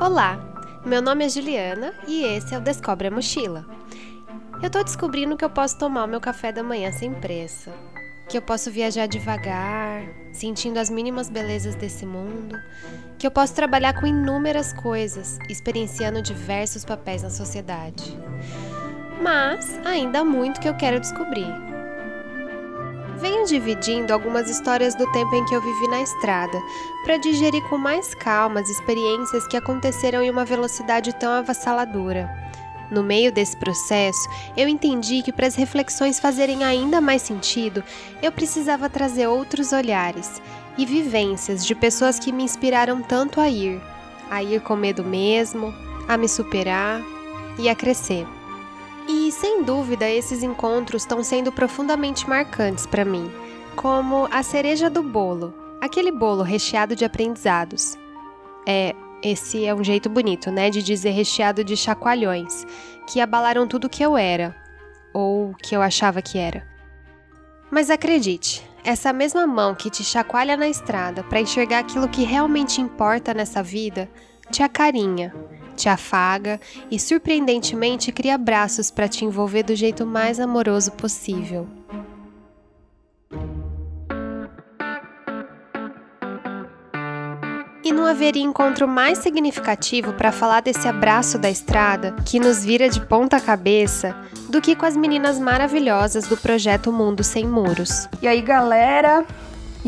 Olá, meu nome é Juliana e esse é o Descobre a Mochila. Eu tô descobrindo que eu posso tomar o meu café da manhã sem pressa, que eu posso viajar devagar, sentindo as mínimas belezas desse mundo, que eu posso trabalhar com inúmeras coisas, experienciando diversos papéis na sociedade. Mas ainda há muito que eu quero descobrir. Dividindo algumas histórias do tempo em que eu vivi na estrada, para digerir com mais calma as experiências que aconteceram em uma velocidade tão avassaladora. No meio desse processo, eu entendi que para as reflexões fazerem ainda mais sentido, eu precisava trazer outros olhares e vivências de pessoas que me inspiraram tanto a ir, a ir com medo mesmo, a me superar e a crescer. E sem dúvida, esses encontros estão sendo profundamente marcantes para mim, como a cereja do bolo, aquele bolo recheado de aprendizados. É, esse é um jeito bonito, né, de dizer recheado de chacoalhões, que abalaram tudo que eu era, ou que eu achava que era. Mas acredite, essa mesma mão que te chacoalha na estrada para enxergar aquilo que realmente importa nessa vida, te acarinha, te afaga e surpreendentemente cria braços para te envolver do jeito mais amoroso possível. E não haveria encontro mais significativo para falar desse abraço da estrada que nos vira de ponta cabeça do que com as meninas maravilhosas do projeto Mundo Sem Muros. E aí, galera?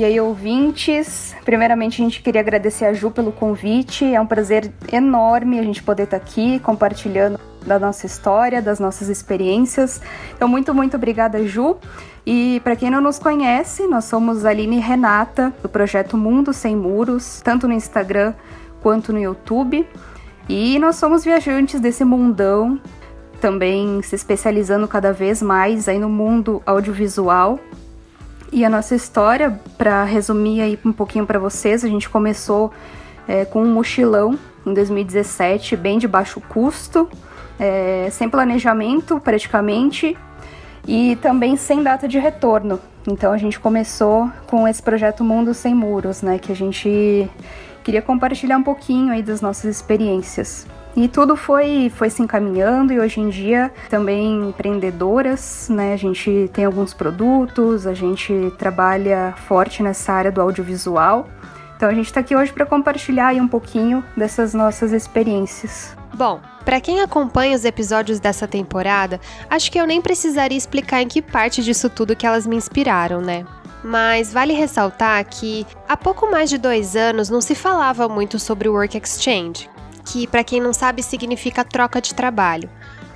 E aí, ouvintes, primeiramente a gente queria agradecer a Ju pelo convite. É um prazer enorme a gente poder estar aqui compartilhando da nossa história, das nossas experiências. Então, muito, muito obrigada, Ju. E para quem não nos conhece, nós somos Aline e Renata, do projeto Mundo Sem Muros, tanto no Instagram quanto no YouTube. E nós somos viajantes desse mundão, também se especializando cada vez mais aí no mundo audiovisual e a nossa história, para resumir aí um pouquinho para vocês, a gente começou é, com um mochilão em 2017, bem de baixo custo, é, sem planejamento praticamente e também sem data de retorno. Então a gente começou com esse projeto Mundo Sem Muros, né, que a gente queria compartilhar um pouquinho aí das nossas experiências. E tudo foi, foi se encaminhando e hoje em dia também empreendedoras, né? A gente tem alguns produtos, a gente trabalha forte nessa área do audiovisual. Então a gente está aqui hoje para compartilhar aí um pouquinho dessas nossas experiências. Bom, para quem acompanha os episódios dessa temporada, acho que eu nem precisaria explicar em que parte disso tudo que elas me inspiraram, né? Mas vale ressaltar que há pouco mais de dois anos não se falava muito sobre o Work Exchange, que, para quem não sabe, significa troca de trabalho.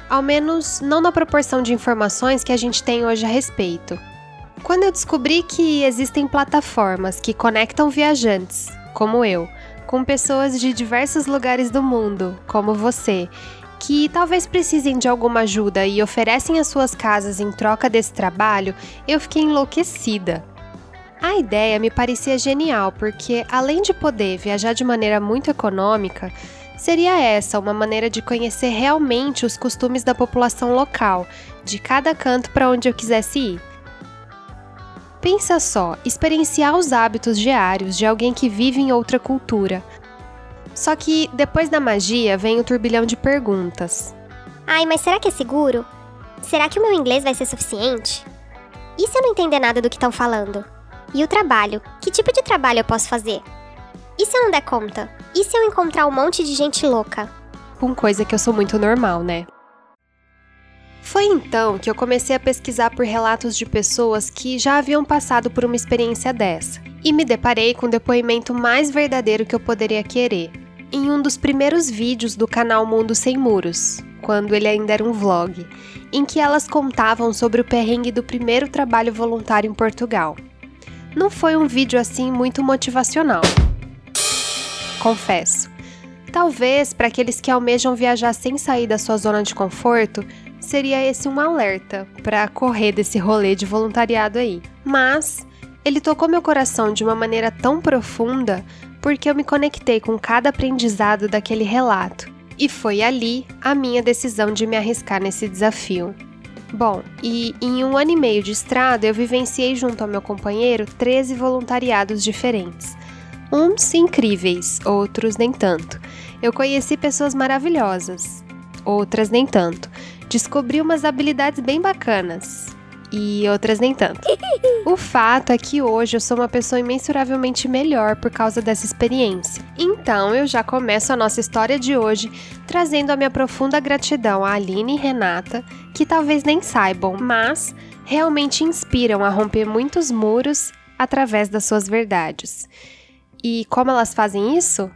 Ao menos não na proporção de informações que a gente tem hoje a respeito. Quando eu descobri que existem plataformas que conectam viajantes, como eu, com pessoas de diversos lugares do mundo, como você, que talvez precisem de alguma ajuda e oferecem as suas casas em troca desse trabalho, eu fiquei enlouquecida. A ideia me parecia genial porque, além de poder viajar de maneira muito econômica, Seria essa uma maneira de conhecer realmente os costumes da população local, de cada canto para onde eu quisesse ir. Pensa só, experienciar os hábitos diários de alguém que vive em outra cultura. Só que depois da magia vem o turbilhão de perguntas. Ai, mas será que é seguro? Será que o meu inglês vai ser suficiente? E se eu não entender nada do que estão falando? E o trabalho? Que tipo de trabalho eu posso fazer? E se eu não der conta? E se eu encontrar um monte de gente louca? Com coisa que eu sou muito normal, né? Foi então que eu comecei a pesquisar por relatos de pessoas que já haviam passado por uma experiência dessa, e me deparei com o depoimento mais verdadeiro que eu poderia querer, em um dos primeiros vídeos do canal Mundo Sem Muros, quando ele ainda era um vlog, em que elas contavam sobre o perrengue do primeiro trabalho voluntário em Portugal. Não foi um vídeo assim muito motivacional confesso. Talvez para aqueles que almejam viajar sem sair da sua zona de conforto, seria esse um alerta para correr desse rolê de voluntariado aí. Mas ele tocou meu coração de uma maneira tão profunda porque eu me conectei com cada aprendizado daquele relato. E foi ali a minha decisão de me arriscar nesse desafio. Bom, e em um ano e meio de estrada eu vivenciei junto ao meu companheiro 13 voluntariados diferentes Uns incríveis, outros nem tanto. Eu conheci pessoas maravilhosas, outras nem tanto. Descobri umas habilidades bem bacanas, e outras nem tanto. O fato é que hoje eu sou uma pessoa imensuravelmente melhor por causa dessa experiência. Então eu já começo a nossa história de hoje trazendo a minha profunda gratidão a Aline e Renata, que talvez nem saibam, mas realmente inspiram a romper muitos muros através das suas verdades. E como elas fazem isso?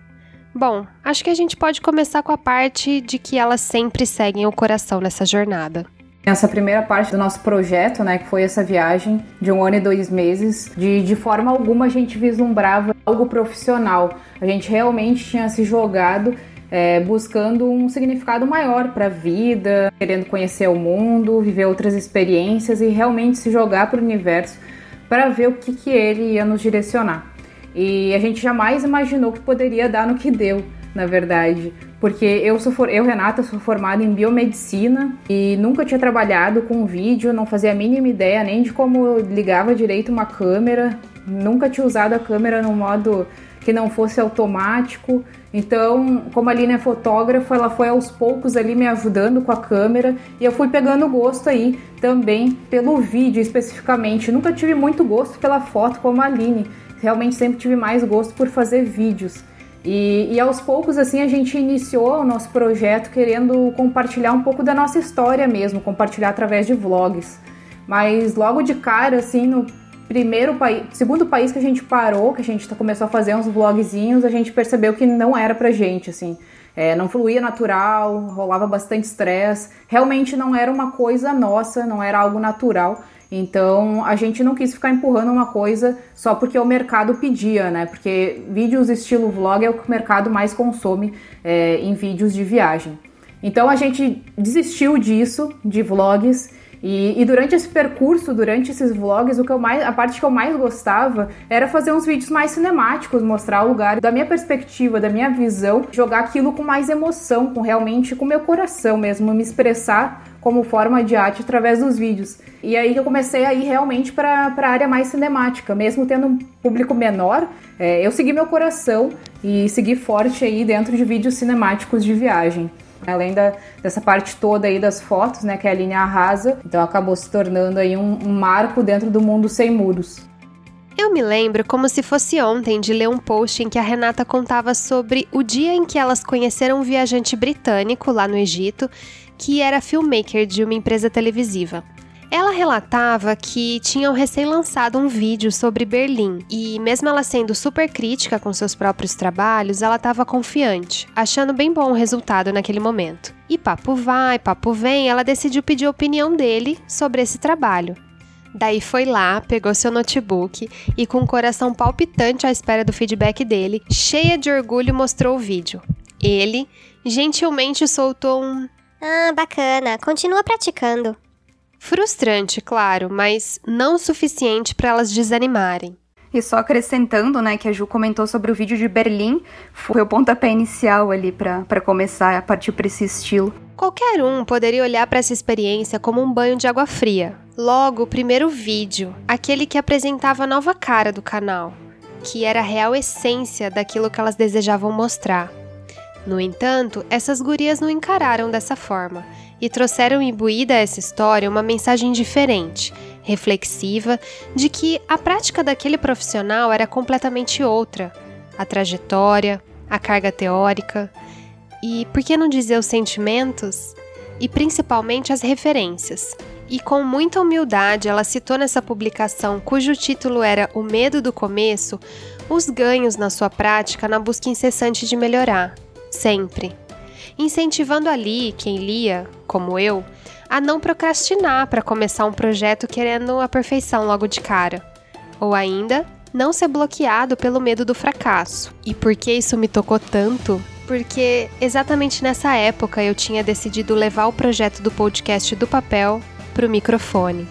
Bom, acho que a gente pode começar com a parte de que elas sempre seguem o coração nessa jornada. Essa primeira parte do nosso projeto, né, que foi essa viagem de um ano e dois meses, de, de forma alguma a gente vislumbrava algo profissional. A gente realmente tinha se jogado é, buscando um significado maior para a vida, querendo conhecer o mundo, viver outras experiências e realmente se jogar para o universo para ver o que, que ele ia nos direcionar. E a gente jamais imaginou que poderia dar no que deu, na verdade porque eu sou eu Renata sou formada em biomedicina e nunca tinha trabalhado com vídeo, não fazia a mínima ideia nem de como ligava direito uma câmera, nunca tinha usado a câmera no modo que não fosse automático. Então, como a Aline é fotógrafa, ela foi aos poucos ali me ajudando com a câmera e eu fui pegando gosto aí também pelo vídeo especificamente. Nunca tive muito gosto pela foto como a Aline, realmente sempre tive mais gosto por fazer vídeos. E, e, aos poucos, assim, a gente iniciou o nosso projeto querendo compartilhar um pouco da nossa história mesmo, compartilhar através de vlogs. Mas logo de cara, assim, no primeiro país, segundo país que a gente parou, que a gente começou a fazer uns vlogzinhos, a gente percebeu que não era pra gente, assim. É, não fluía natural, rolava bastante estresse. Realmente não era uma coisa nossa, não era algo natural. Então a gente não quis ficar empurrando uma coisa só porque o mercado pedia, né? Porque vídeos estilo vlog é o que o mercado mais consome é, em vídeos de viagem. Então a gente desistiu disso, de vlogs, e, e, durante esse percurso, durante esses vlogs, o que eu mais, a parte que eu mais gostava era fazer uns vídeos mais cinemáticos, mostrar o lugar da minha perspectiva, da minha visão, jogar aquilo com mais emoção, com realmente com meu coração mesmo, me expressar como forma de arte através dos vídeos. E aí que eu comecei a ir realmente para a área mais cinemática, mesmo tendo um público menor, é, eu segui meu coração e segui forte aí dentro de vídeos cinemáticos de viagem. Além da, dessa parte toda aí das fotos, né, que é a linha arrasa, então acabou se tornando aí um, um marco dentro do mundo sem muros. Eu me lembro como se fosse ontem de ler um post em que a Renata contava sobre o dia em que elas conheceram um viajante britânico lá no Egito, que era filmmaker de uma empresa televisiva. Ela relatava que tinham recém-lançado um vídeo sobre Berlim e, mesmo ela sendo super crítica com seus próprios trabalhos, ela estava confiante, achando bem bom o resultado naquele momento. E papo vai, papo vem, ela decidiu pedir a opinião dele sobre esse trabalho. Daí foi lá, pegou seu notebook e, com o coração palpitante à espera do feedback dele, cheia de orgulho, mostrou o vídeo. Ele gentilmente soltou um: Ah, bacana, continua praticando. Frustrante, claro, mas não o suficiente para elas desanimarem. E só acrescentando, né, que a Ju comentou sobre o vídeo de Berlim, foi o pontapé inicial ali para começar a partir para esse estilo. Qualquer um poderia olhar para essa experiência como um banho de água fria. Logo, o primeiro vídeo, aquele que apresentava a nova cara do canal, que era a real essência daquilo que elas desejavam mostrar. No entanto, essas gurias não encararam dessa forma e trouxeram imbuída a essa história uma mensagem diferente, reflexiva, de que a prática daquele profissional era completamente outra. A trajetória, a carga teórica e, por que não dizer, os sentimentos? E principalmente as referências. E com muita humildade, ela citou nessa publicação, cujo título era O Medo do Começo, os ganhos na sua prática na busca incessante de melhorar. Sempre incentivando ali quem lia, como eu, a não procrastinar para começar um projeto querendo a perfeição logo de cara. Ou ainda, não ser bloqueado pelo medo do fracasso. E por que isso me tocou tanto? Porque exatamente nessa época eu tinha decidido levar o projeto do podcast do papel para o microfone.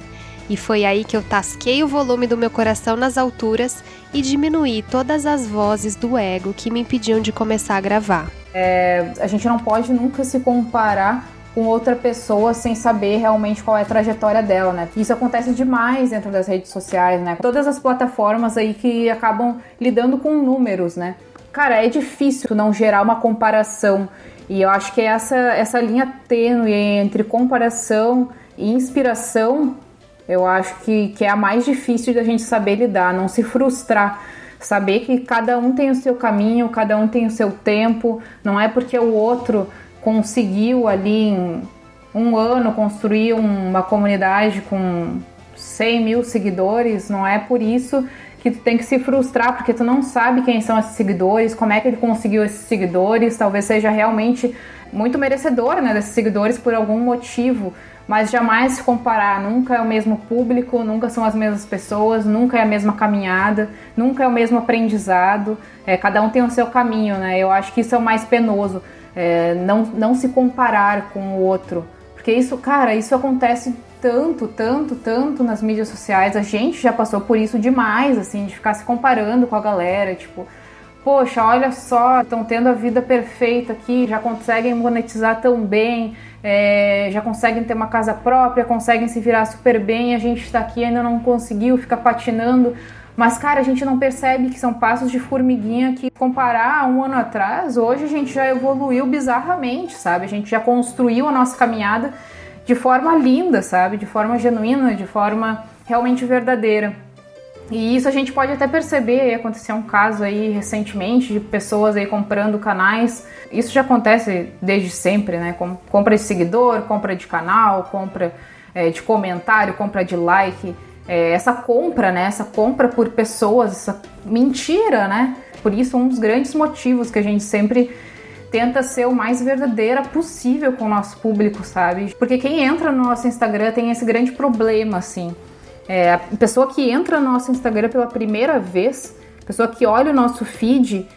E foi aí que eu tasquei o volume do meu coração nas alturas e diminuí todas as vozes do ego que me impediam de começar a gravar. É, a gente não pode nunca se comparar com outra pessoa sem saber realmente qual é a trajetória dela, né? Isso acontece demais dentro das redes sociais, né? Todas as plataformas aí que acabam lidando com números, né? Cara, é difícil não gerar uma comparação. E eu acho que essa, essa linha tênue entre comparação e inspiração, eu acho que, que é a mais difícil da gente saber lidar, não se frustrar. Saber que cada um tem o seu caminho, cada um tem o seu tempo, não é porque o outro conseguiu ali em um ano construir uma comunidade com 100 mil seguidores, não é por isso que tu tem que se frustrar, porque tu não sabe quem são esses seguidores, como é que ele conseguiu esses seguidores, talvez seja realmente muito merecedor né, desses seguidores por algum motivo, mas jamais se comparar. Nunca é o mesmo público, nunca são as mesmas pessoas, nunca é a mesma caminhada, nunca é o mesmo aprendizado. É, cada um tem o seu caminho, né? Eu acho que isso é o mais penoso, é, não, não se comparar com o outro. Porque isso, cara, isso acontece tanto, tanto, tanto nas mídias sociais. A gente já passou por isso demais, assim, de ficar se comparando com a galera, tipo, poxa, olha só, estão tendo a vida perfeita aqui, já conseguem monetizar tão bem, é, já conseguem ter uma casa própria, conseguem se virar super bem, a gente está aqui ainda não conseguiu, fica patinando. Mas, cara, a gente não percebe que são passos de formiguinha que, comparar a um ano atrás, hoje a gente já evoluiu bizarramente, sabe? A gente já construiu a nossa caminhada de forma linda, sabe? De forma genuína, de forma realmente verdadeira. E isso a gente pode até perceber, aconteceu um caso aí recentemente de pessoas aí comprando canais. Isso já acontece desde sempre, né? Compra de seguidor, compra de canal, compra é, de comentário, compra de like. É, essa compra, né? Essa compra por pessoas, essa mentira, né? Por isso, um dos grandes motivos que a gente sempre tenta ser o mais verdadeira possível com o nosso público, sabe? Porque quem entra no nosso Instagram tem esse grande problema, assim é, a pessoa que entra no nosso Instagram pela primeira vez, a pessoa que olha o nosso feed,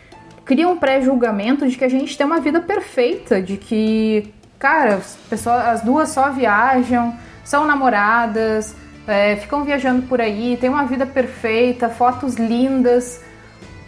cria um pré-julgamento de que a gente tem uma vida perfeita, de que, cara, as, pessoas, as duas só viajam, são namoradas, é, ficam viajando por aí, tem uma vida perfeita, fotos lindas,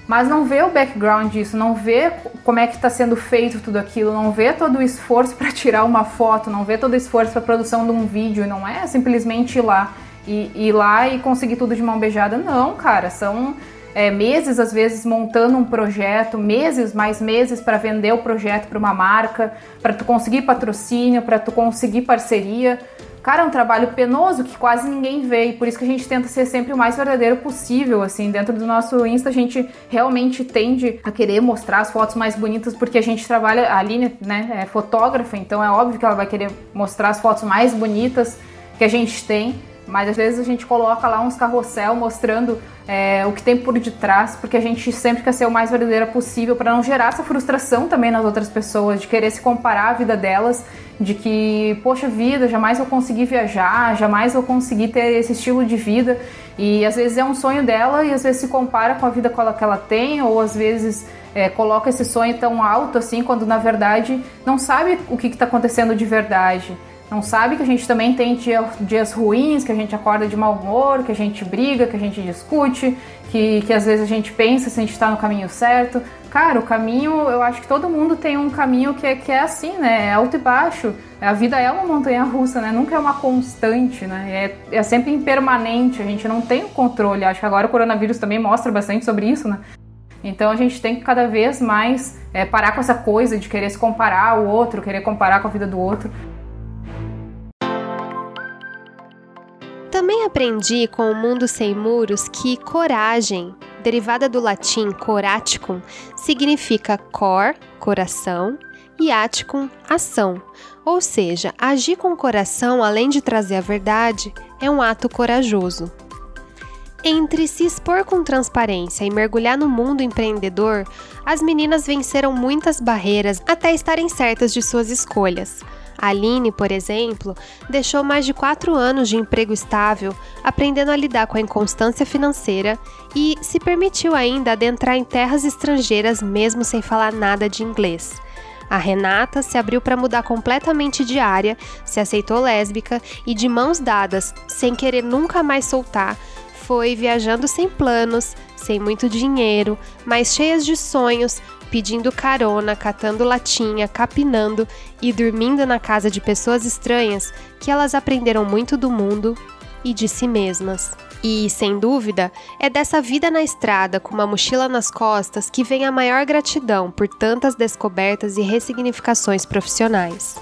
mas não vê o background disso, não vê como é que está sendo feito tudo aquilo, não vê todo o esforço para tirar uma foto, não vê todo o esforço para produção de um vídeo, não é simplesmente ir lá e ir lá e conseguir tudo de mão beijada. Não, cara, são é, meses às vezes montando um projeto, meses, mais meses para vender o projeto para uma marca, para tu conseguir patrocínio, para tu conseguir parceria. Cara, é um trabalho penoso que quase ninguém vê e por isso que a gente tenta ser sempre o mais verdadeiro possível, assim, dentro do nosso Insta a gente realmente tende a querer mostrar as fotos mais bonitas porque a gente trabalha, a Aline, né, é fotógrafa, então é óbvio que ela vai querer mostrar as fotos mais bonitas que a gente tem mas às vezes a gente coloca lá uns carrossel mostrando é, o que tem por detrás, porque a gente sempre quer ser o mais verdadeira possível para não gerar essa frustração também nas outras pessoas, de querer se comparar a vida delas, de que, poxa vida, jamais vou conseguir viajar, jamais vou conseguir ter esse estilo de vida. E às vezes é um sonho dela e às vezes se compara com a vida que ela tem, ou às vezes é, coloca esse sonho tão alto assim, quando na verdade não sabe o que está acontecendo de verdade não sabe que a gente também tem dia, dias ruins, que a gente acorda de mau humor, que a gente briga, que a gente discute, que, que às vezes a gente pensa se a gente está no caminho certo. Cara, o caminho, eu acho que todo mundo tem um caminho que é, que é assim, né? É alto e baixo. A vida é uma montanha russa, né? Nunca é uma constante, né? É, é sempre impermanente, a gente não tem o controle. Acho que agora o coronavírus também mostra bastante sobre isso, né? Então a gente tem que cada vez mais é, parar com essa coisa de querer se comparar ao outro, querer comparar com a vida do outro. Também aprendi com o Mundo Sem Muros que coragem, derivada do latim coraticum, significa cor, coração, e aticum, ação. Ou seja, agir com o coração, além de trazer a verdade, é um ato corajoso. Entre se expor com transparência e mergulhar no mundo empreendedor, as meninas venceram muitas barreiras até estarem certas de suas escolhas. Aline, por exemplo, deixou mais de quatro anos de emprego estável, aprendendo a lidar com a inconstância financeira e se permitiu ainda adentrar em terras estrangeiras mesmo sem falar nada de inglês. A Renata se abriu para mudar completamente de área, se aceitou lésbica e, de mãos dadas, sem querer nunca mais soltar, foi viajando sem planos, sem muito dinheiro, mas cheias de sonhos, pedindo carona, catando latinha, capinando e dormindo na casa de pessoas estranhas que elas aprenderam muito do mundo e de si mesmas. E, sem dúvida, é dessa vida na estrada com uma mochila nas costas que vem a maior gratidão por tantas descobertas e ressignificações profissionais.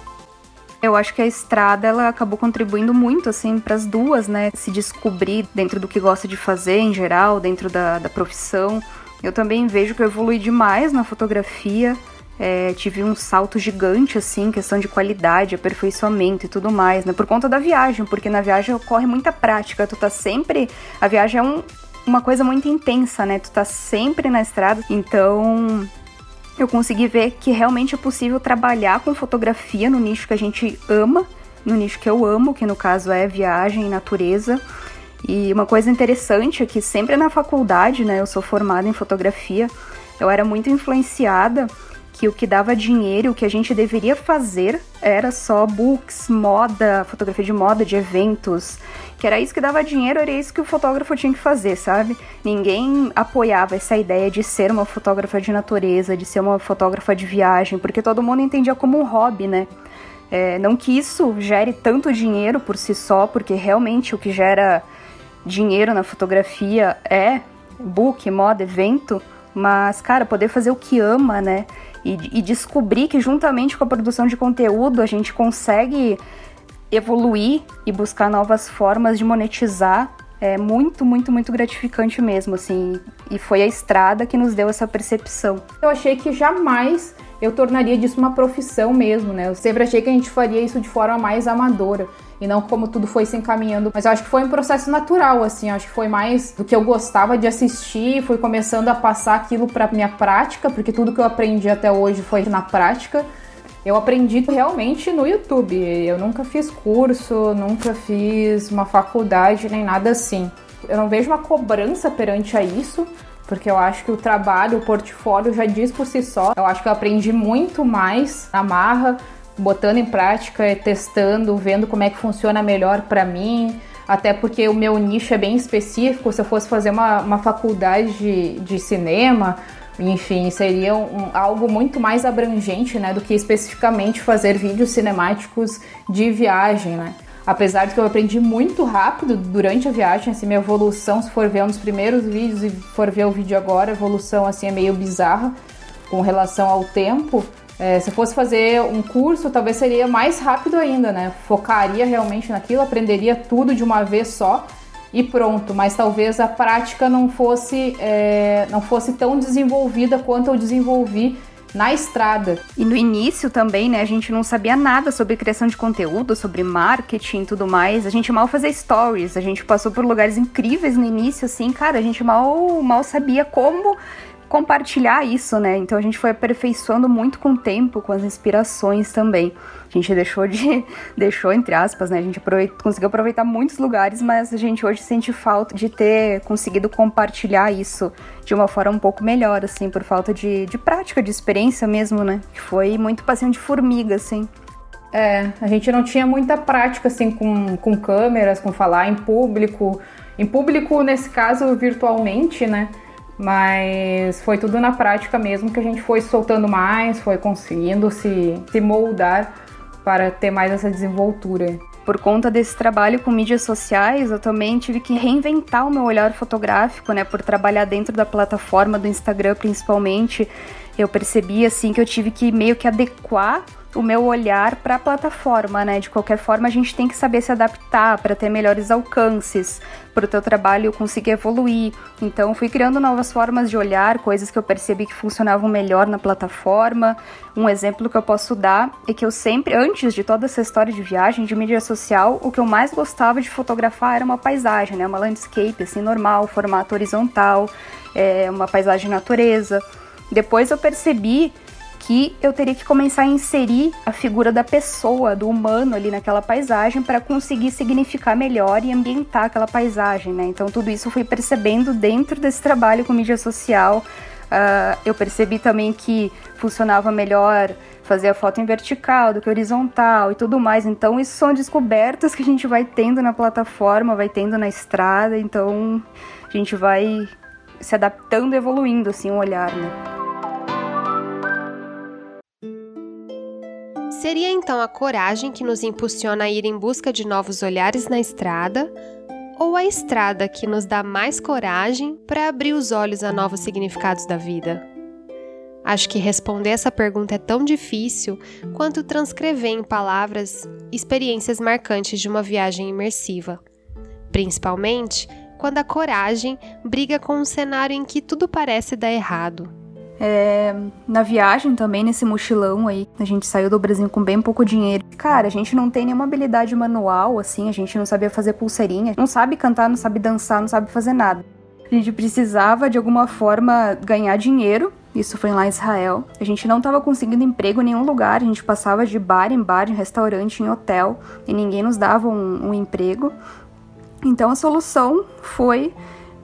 Eu acho que a estrada ela acabou contribuindo muito assim para as duas, né? Se descobrir dentro do que gosta de fazer em geral, dentro da, da profissão. Eu também vejo que eu evolui demais na fotografia. É, tive um salto gigante, assim, questão de qualidade, aperfeiçoamento e tudo mais, né? Por conta da viagem, porque na viagem ocorre muita prática. Tu tá sempre. A viagem é um, uma coisa muito intensa, né? Tu tá sempre na estrada. Então, eu consegui ver que realmente é possível trabalhar com fotografia no nicho que a gente ama, no nicho que eu amo, que no caso é viagem e natureza. E uma coisa interessante é que sempre na faculdade, né, eu sou formada em fotografia, eu era muito influenciada que o que dava dinheiro, o que a gente deveria fazer era só books, moda, fotografia de moda, de eventos, que era isso que dava dinheiro, era isso que o fotógrafo tinha que fazer, sabe? Ninguém apoiava essa ideia de ser uma fotógrafa de natureza, de ser uma fotógrafa de viagem, porque todo mundo entendia como um hobby, né? É, não que isso gere tanto dinheiro por si só, porque realmente o que gera dinheiro na fotografia é book, moda, evento, mas, cara, poder fazer o que ama, né? e, e descobrir que juntamente com a produção de conteúdo a gente consegue evoluir e buscar novas formas de monetizar é muito, muito, muito gratificante mesmo, assim. E foi a estrada que nos deu essa percepção. Eu achei que jamais eu tornaria disso uma profissão mesmo, né? Eu sempre achei que a gente faria isso de forma mais amadora e não como tudo foi se encaminhando. Mas eu acho que foi um processo natural, assim. Acho que foi mais do que eu gostava de assistir, fui começando a passar aquilo para minha prática, porque tudo que eu aprendi até hoje foi na prática. Eu aprendi realmente no YouTube. Eu nunca fiz curso, nunca fiz uma faculdade nem nada assim. Eu não vejo uma cobrança perante a isso, porque eu acho que o trabalho, o portfólio já diz por si só. Eu acho que eu aprendi muito mais na marra, botando em prática, testando, vendo como é que funciona melhor para mim. Até porque o meu nicho é bem específico. Se eu fosse fazer uma, uma faculdade de, de cinema, enfim, seria um, algo muito mais abrangente né, do que especificamente fazer vídeos cinemáticos de viagem. Né? Apesar de que eu aprendi muito rápido durante a viagem, assim, minha evolução, se for ver um dos primeiros vídeos e for ver o vídeo agora, a evolução assim, é meio bizarra com relação ao tempo. É, se fosse fazer um curso, talvez seria mais rápido ainda, né? Focaria realmente naquilo, aprenderia tudo de uma vez só e pronto. Mas talvez a prática não fosse, é, não fosse tão desenvolvida quanto eu desenvolvi na estrada. E no início também, né, a gente não sabia nada sobre criação de conteúdo, sobre marketing e tudo mais. A gente mal fazia stories, a gente passou por lugares incríveis no início, assim, cara, a gente mal, mal sabia como compartilhar isso, né? Então a gente foi aperfeiçoando muito com o tempo, com as inspirações também. A gente deixou de, deixou entre aspas, né? A gente conseguiu aproveitar muitos lugares, mas a gente hoje sente falta de ter conseguido compartilhar isso de uma forma um pouco melhor, assim, por falta de, de prática, de experiência mesmo, né? Que foi muito passeio de formiga, assim. É, a gente não tinha muita prática, assim, com, com câmeras, com falar em público. Em público, nesse caso, virtualmente, né? Mas foi tudo na prática mesmo que a gente foi soltando mais, foi conseguindo se, se moldar para ter mais essa desenvoltura. Por conta desse trabalho com mídias sociais, eu também tive que reinventar o meu olhar fotográfico, né? Por trabalhar dentro da plataforma do Instagram, principalmente, eu percebi assim que eu tive que meio que adequar o meu olhar para a plataforma, né? De qualquer forma, a gente tem que saber se adaptar para ter melhores alcances, para o teu trabalho conseguir evoluir. Então, fui criando novas formas de olhar, coisas que eu percebi que funcionavam melhor na plataforma. Um exemplo que eu posso dar é que eu sempre, antes de toda essa história de viagem, de mídia social, o que eu mais gostava de fotografar era uma paisagem, né? Uma landscape, assim, normal, formato horizontal, é, uma paisagem natureza. Depois eu percebi que eu teria que começar a inserir a figura da pessoa, do humano ali naquela paisagem para conseguir significar melhor e ambientar aquela paisagem, né? Então tudo isso eu fui percebendo dentro desse trabalho com mídia social. Uh, eu percebi também que funcionava melhor fazer a foto em vertical do que horizontal e tudo mais. Então isso são descobertas que a gente vai tendo na plataforma, vai tendo na estrada. Então a gente vai se adaptando, evoluindo assim o olhar, né? Seria então a coragem que nos impulsiona a ir em busca de novos olhares na estrada, ou a estrada que nos dá mais coragem para abrir os olhos a novos significados da vida? Acho que responder essa pergunta é tão difícil quanto transcrever em palavras experiências marcantes de uma viagem imersiva. Principalmente quando a coragem briga com um cenário em que tudo parece dar errado. É, na viagem também, nesse mochilão aí, a gente saiu do Brasil com bem pouco dinheiro. Cara, a gente não tem nenhuma habilidade manual, assim, a gente não sabia fazer pulseirinha, não sabe cantar, não sabe dançar, não sabe fazer nada. A gente precisava, de alguma forma, ganhar dinheiro. Isso foi lá em Israel. A gente não estava conseguindo emprego em nenhum lugar, a gente passava de bar em bar, em restaurante, em hotel, e ninguém nos dava um, um emprego. Então a solução foi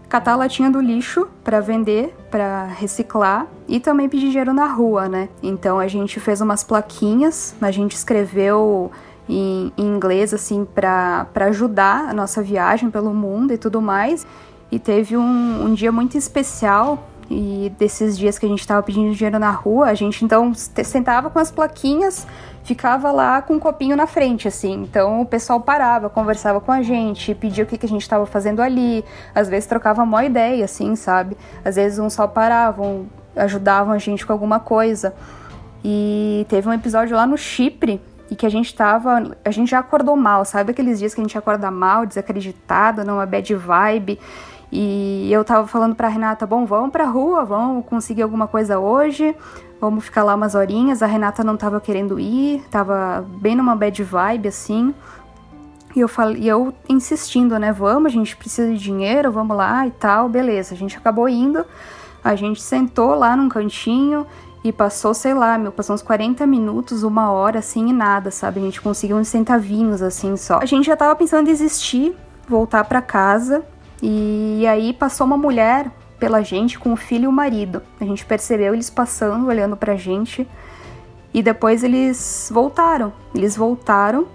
catar a latinha do lixo para vender, para reciclar e também pedir dinheiro na rua, né? Então a gente fez umas plaquinhas, a gente escreveu em, em inglês assim para ajudar a nossa viagem pelo mundo e tudo mais. E teve um, um dia muito especial e desses dias que a gente estava pedindo dinheiro na rua, a gente então sentava com as plaquinhas ficava lá com um copinho na frente, assim. Então o pessoal parava, conversava com a gente, pedia o que, que a gente estava fazendo ali. Às vezes trocava uma ideia, assim, sabe? Às vezes uns só paravam, ajudavam a gente com alguma coisa. E teve um episódio lá no Chipre e que a gente tava. A gente já acordou mal, sabe? Aqueles dias que a gente acorda mal, desacreditado, numa bad vibe. E eu tava falando pra Renata: bom, vamos pra rua, vamos conseguir alguma coisa hoje. Vamos ficar lá umas horinhas. A Renata não tava querendo ir, tava bem numa bad vibe assim. E eu falei, e eu insistindo, né? Vamos, a gente precisa de dinheiro, vamos lá e tal, beleza. A gente acabou indo. A gente sentou lá num cantinho e passou, sei lá, meu, passou uns 40 minutos, uma hora assim e nada, sabe? A gente conseguiu uns centavinhos assim só. A gente já tava pensando em desistir, voltar para casa. E aí passou uma mulher pela gente com o filho e o marido. A gente percebeu eles passando, olhando pra gente. E depois eles voltaram. Eles voltaram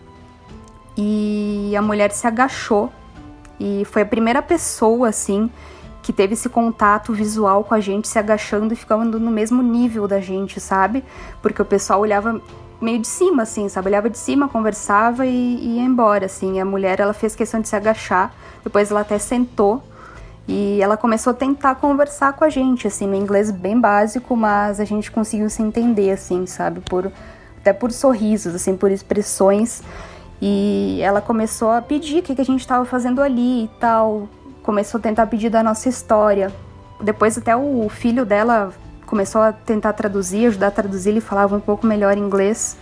e a mulher se agachou. E foi a primeira pessoa, assim, que teve esse contato visual com a gente, se agachando e ficando no mesmo nível da gente, sabe? Porque o pessoal olhava meio de cima, assim, sabe? Olhava de cima, conversava e, e ia embora, assim. E a mulher, ela fez questão de se agachar. Depois ela até sentou e ela começou a tentar conversar com a gente, assim, no inglês bem básico, mas a gente conseguiu se entender, assim, sabe? Por, até por sorrisos, assim, por expressões. E ela começou a pedir o que, que a gente estava fazendo ali e tal. Começou a tentar pedir da nossa história. Depois até o filho dela começou a tentar traduzir, ajudar a traduzir, ele falava um pouco melhor inglês.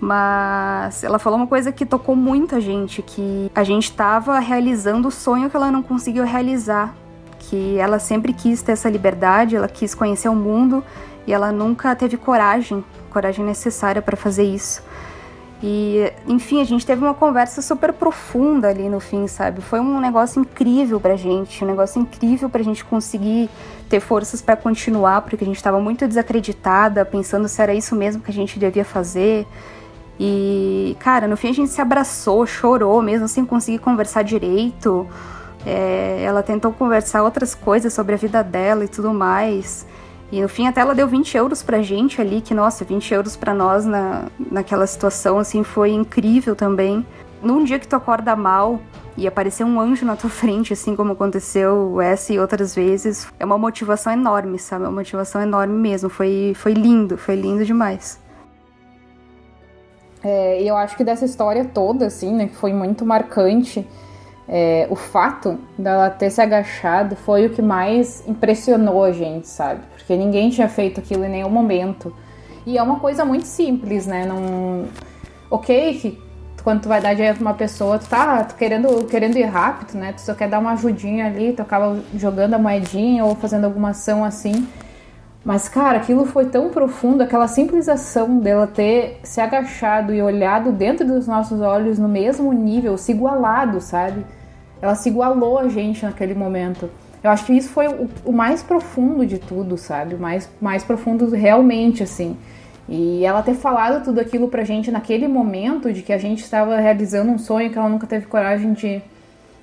Mas ela falou uma coisa que tocou muita gente, que a gente estava realizando o sonho que ela não conseguiu realizar, que ela sempre quis ter essa liberdade, ela quis conhecer o mundo e ela nunca teve coragem, coragem necessária para fazer isso. E, enfim, a gente teve uma conversa super profunda ali no fim, sabe? Foi um negócio incrível pra gente, um negócio incrível pra gente conseguir ter forças para continuar, porque a gente estava muito desacreditada, pensando se era isso mesmo que a gente devia fazer. E, cara, no fim a gente se abraçou, chorou, mesmo sem conseguir conversar direito. É, ela tentou conversar outras coisas sobre a vida dela e tudo mais. E no fim até ela deu 20 euros pra gente ali, que nossa, 20 euros pra nós na, naquela situação, assim, foi incrível também. Num dia que tu acorda mal e aparecer um anjo na tua frente, assim como aconteceu essa e outras vezes, é uma motivação enorme, sabe? É uma motivação enorme mesmo. Foi, foi lindo, foi lindo demais. É, e eu acho que dessa história toda, assim, né, que foi muito marcante, é, o fato dela ter se agachado foi o que mais impressionou a gente, sabe? Porque ninguém tinha feito aquilo em nenhum momento. E é uma coisa muito simples, né? Não... Ok, que quando tu vai dar dinheiro pra uma pessoa, tu tá tu querendo, querendo ir rápido, né? Tu só quer dar uma ajudinha ali, tu acaba jogando a moedinha ou fazendo alguma ação assim. Mas, cara, aquilo foi tão profundo, aquela simples ação dela ter se agachado e olhado dentro dos nossos olhos no mesmo nível, se igualado, sabe? Ela se igualou a gente naquele momento. Eu acho que isso foi o, o mais profundo de tudo, sabe? O mais, mais profundo realmente, assim. E ela ter falado tudo aquilo pra gente naquele momento de que a gente estava realizando um sonho que ela nunca teve coragem de,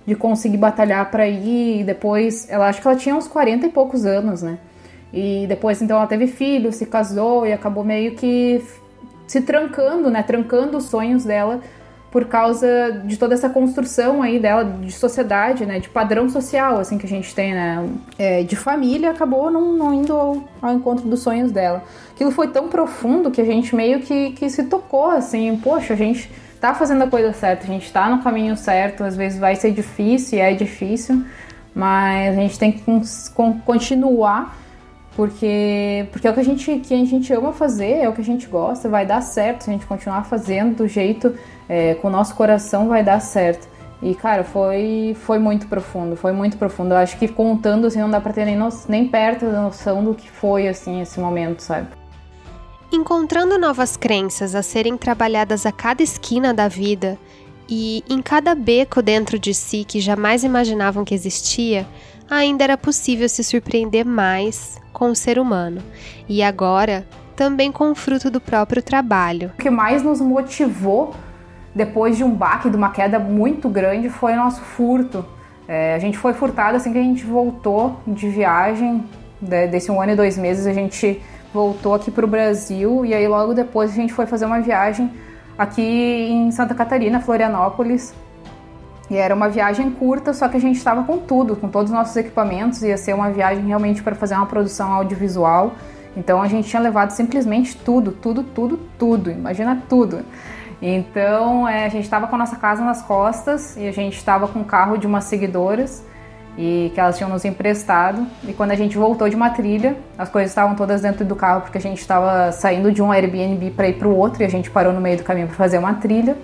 de conseguir batalhar para ir. E depois, ela acho que ela tinha uns 40 e poucos anos, né? E depois, então, ela teve filho, se casou e acabou meio que se trancando, né? Trancando os sonhos dela por causa de toda essa construção aí dela de sociedade, né, de padrão social, assim, que a gente tem, né, é, de família, acabou não, não indo ao, ao, encontro dos sonhos dela. Aquilo foi tão profundo que a gente meio que, que se tocou, assim, poxa, a gente tá fazendo a coisa certa, a gente tá no caminho certo, às vezes vai ser difícil, e é difícil, mas a gente tem que continuar porque, porque é o que a, gente, que a gente ama fazer, é o que a gente gosta, vai dar certo se a gente continuar fazendo do jeito, é, com o nosso coração vai dar certo. E, cara, foi, foi muito profundo, foi muito profundo. Eu acho que contando, assim, não dá pra ter nem, no, nem perto da noção do que foi, assim, esse momento, sabe? Encontrando novas crenças a serem trabalhadas a cada esquina da vida e em cada beco dentro de si que jamais imaginavam que existia, ainda era possível se surpreender mais com o ser humano. E agora, também com o fruto do próprio trabalho. O que mais nos motivou depois de um baque, de uma queda muito grande, foi nosso furto. É, a gente foi furtado assim que a gente voltou de viagem, né, desse um ano e dois meses, a gente voltou aqui para o Brasil e aí logo depois a gente foi fazer uma viagem aqui em Santa Catarina, Florianópolis, e era uma viagem curta, só que a gente estava com tudo, com todos os nossos equipamentos, ia ser uma viagem realmente para fazer uma produção audiovisual. Então a gente tinha levado simplesmente tudo, tudo, tudo, tudo, imagina tudo. Então é, a gente estava com a nossa casa nas costas e a gente estava com o carro de umas seguidoras e que elas tinham nos emprestado. E quando a gente voltou de uma trilha, as coisas estavam todas dentro do carro porque a gente estava saindo de um Airbnb para ir para o outro e a gente parou no meio do caminho para fazer uma trilha.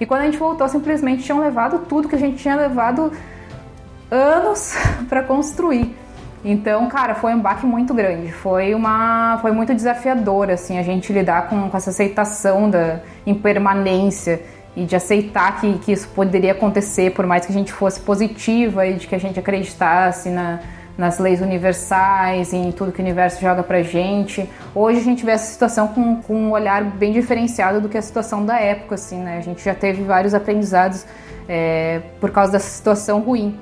E quando a gente voltou, simplesmente tinham levado tudo que a gente tinha levado anos para construir. Então, cara, foi um baque muito grande. Foi uma, foi muito desafiador assim a gente lidar com, com essa aceitação da impermanência e de aceitar que, que isso poderia acontecer, por mais que a gente fosse positiva e de que a gente acreditasse na, nas leis universais, em tudo que o universo joga pra gente. Hoje a gente vê essa situação com, com um olhar bem diferenciado do que a situação da época, assim, né? A gente já teve vários aprendizados é, por causa dessa situação ruim.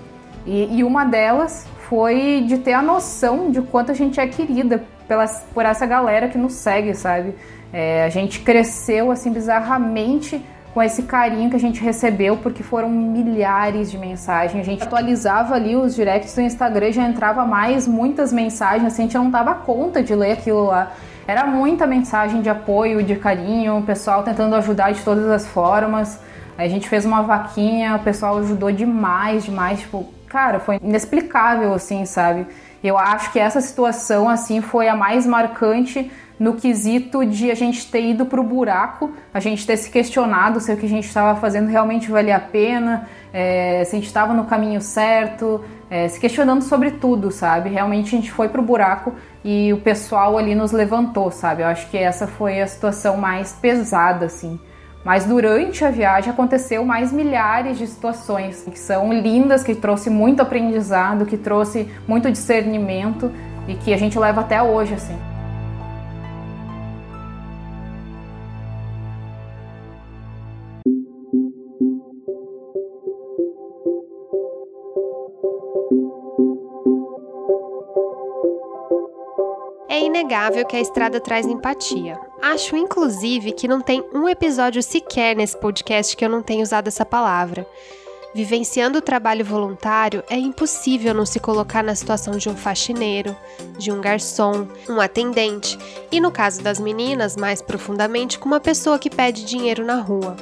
E, e, uma delas foi de ter a noção de quanto a gente é querida pela, por essa galera que nos segue, sabe? É, a gente cresceu, assim, bizarramente com esse carinho que a gente recebeu, porque foram milhares de mensagens. A gente atualizava ali os directs do Instagram, já entrava mais muitas mensagens, assim, a gente não dava conta de ler aquilo lá. Era muita mensagem de apoio, de carinho, o pessoal tentando ajudar de todas as formas. A gente fez uma vaquinha, o pessoal ajudou demais, demais, tipo, cara, foi inexplicável assim, sabe? Eu acho que essa situação assim foi a mais marcante no quesito de a gente ter ido para o buraco, a gente ter se questionado se o que a gente estava fazendo realmente valia a pena, é, se a gente estava no caminho certo, é, se questionando sobre tudo, sabe? Realmente a gente foi para o buraco e o pessoal ali nos levantou, sabe? Eu acho que essa foi a situação mais pesada, assim. Mas durante a viagem aconteceu mais milhares de situações que são lindas, que trouxe muito aprendizado, que trouxe muito discernimento e que a gente leva até hoje, assim. Inegável que a estrada traz empatia. Acho, inclusive, que não tem um episódio sequer nesse podcast que eu não tenha usado essa palavra. Vivenciando o trabalho voluntário, é impossível não se colocar na situação de um faxineiro, de um garçom, um atendente e, no caso das meninas, mais profundamente, com uma pessoa que pede dinheiro na rua.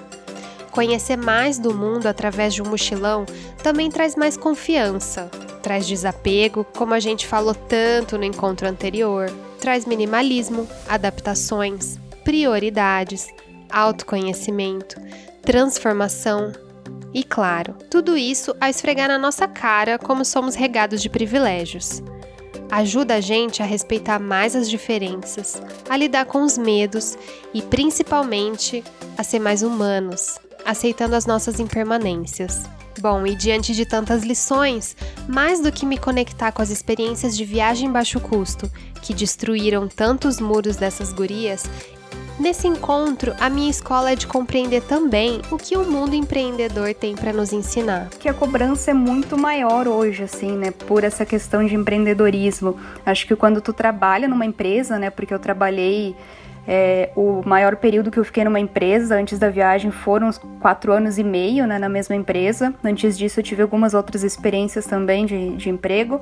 Conhecer mais do mundo através de um mochilão também traz mais confiança, traz desapego, como a gente falou tanto no encontro anterior traz minimalismo, adaptações, prioridades, autoconhecimento, transformação e, claro, tudo isso a esfregar na nossa cara como somos regados de privilégios. Ajuda a gente a respeitar mais as diferenças, a lidar com os medos e, principalmente, a ser mais humanos, aceitando as nossas impermanências. Bom, e diante de tantas lições, mais do que me conectar com as experiências de viagem baixo custo, que destruíram tantos muros dessas gurias, Nesse encontro, a minha escola é de compreender também o que o mundo empreendedor tem para nos ensinar. Que a cobrança é muito maior hoje, assim, né, por essa questão de empreendedorismo. Acho que quando tu trabalha numa empresa, né, porque eu trabalhei É, o maior período que eu fiquei numa empresa antes da viagem foram uns quatro anos e meio né, na mesma empresa. Antes disso, eu tive algumas outras experiências também de, de emprego.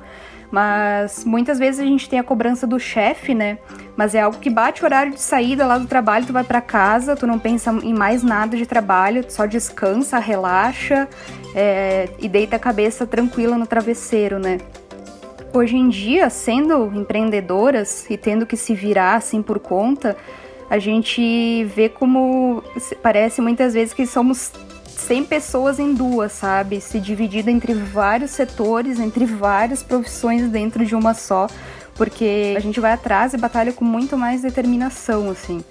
Mas muitas vezes a gente tem a cobrança do chefe, né? Mas é algo que bate o horário de saída lá do trabalho, tu vai para casa, tu não pensa em mais nada de trabalho, tu só descansa, relaxa é, e deita a cabeça tranquila no travesseiro, né? Hoje em dia, sendo empreendedoras e tendo que se virar assim por conta, a gente vê como parece muitas vezes que somos 100 pessoas em duas, sabe? Se dividida entre vários setores, entre várias profissões dentro de uma só, porque a gente vai atrás e batalha com muito mais determinação, assim.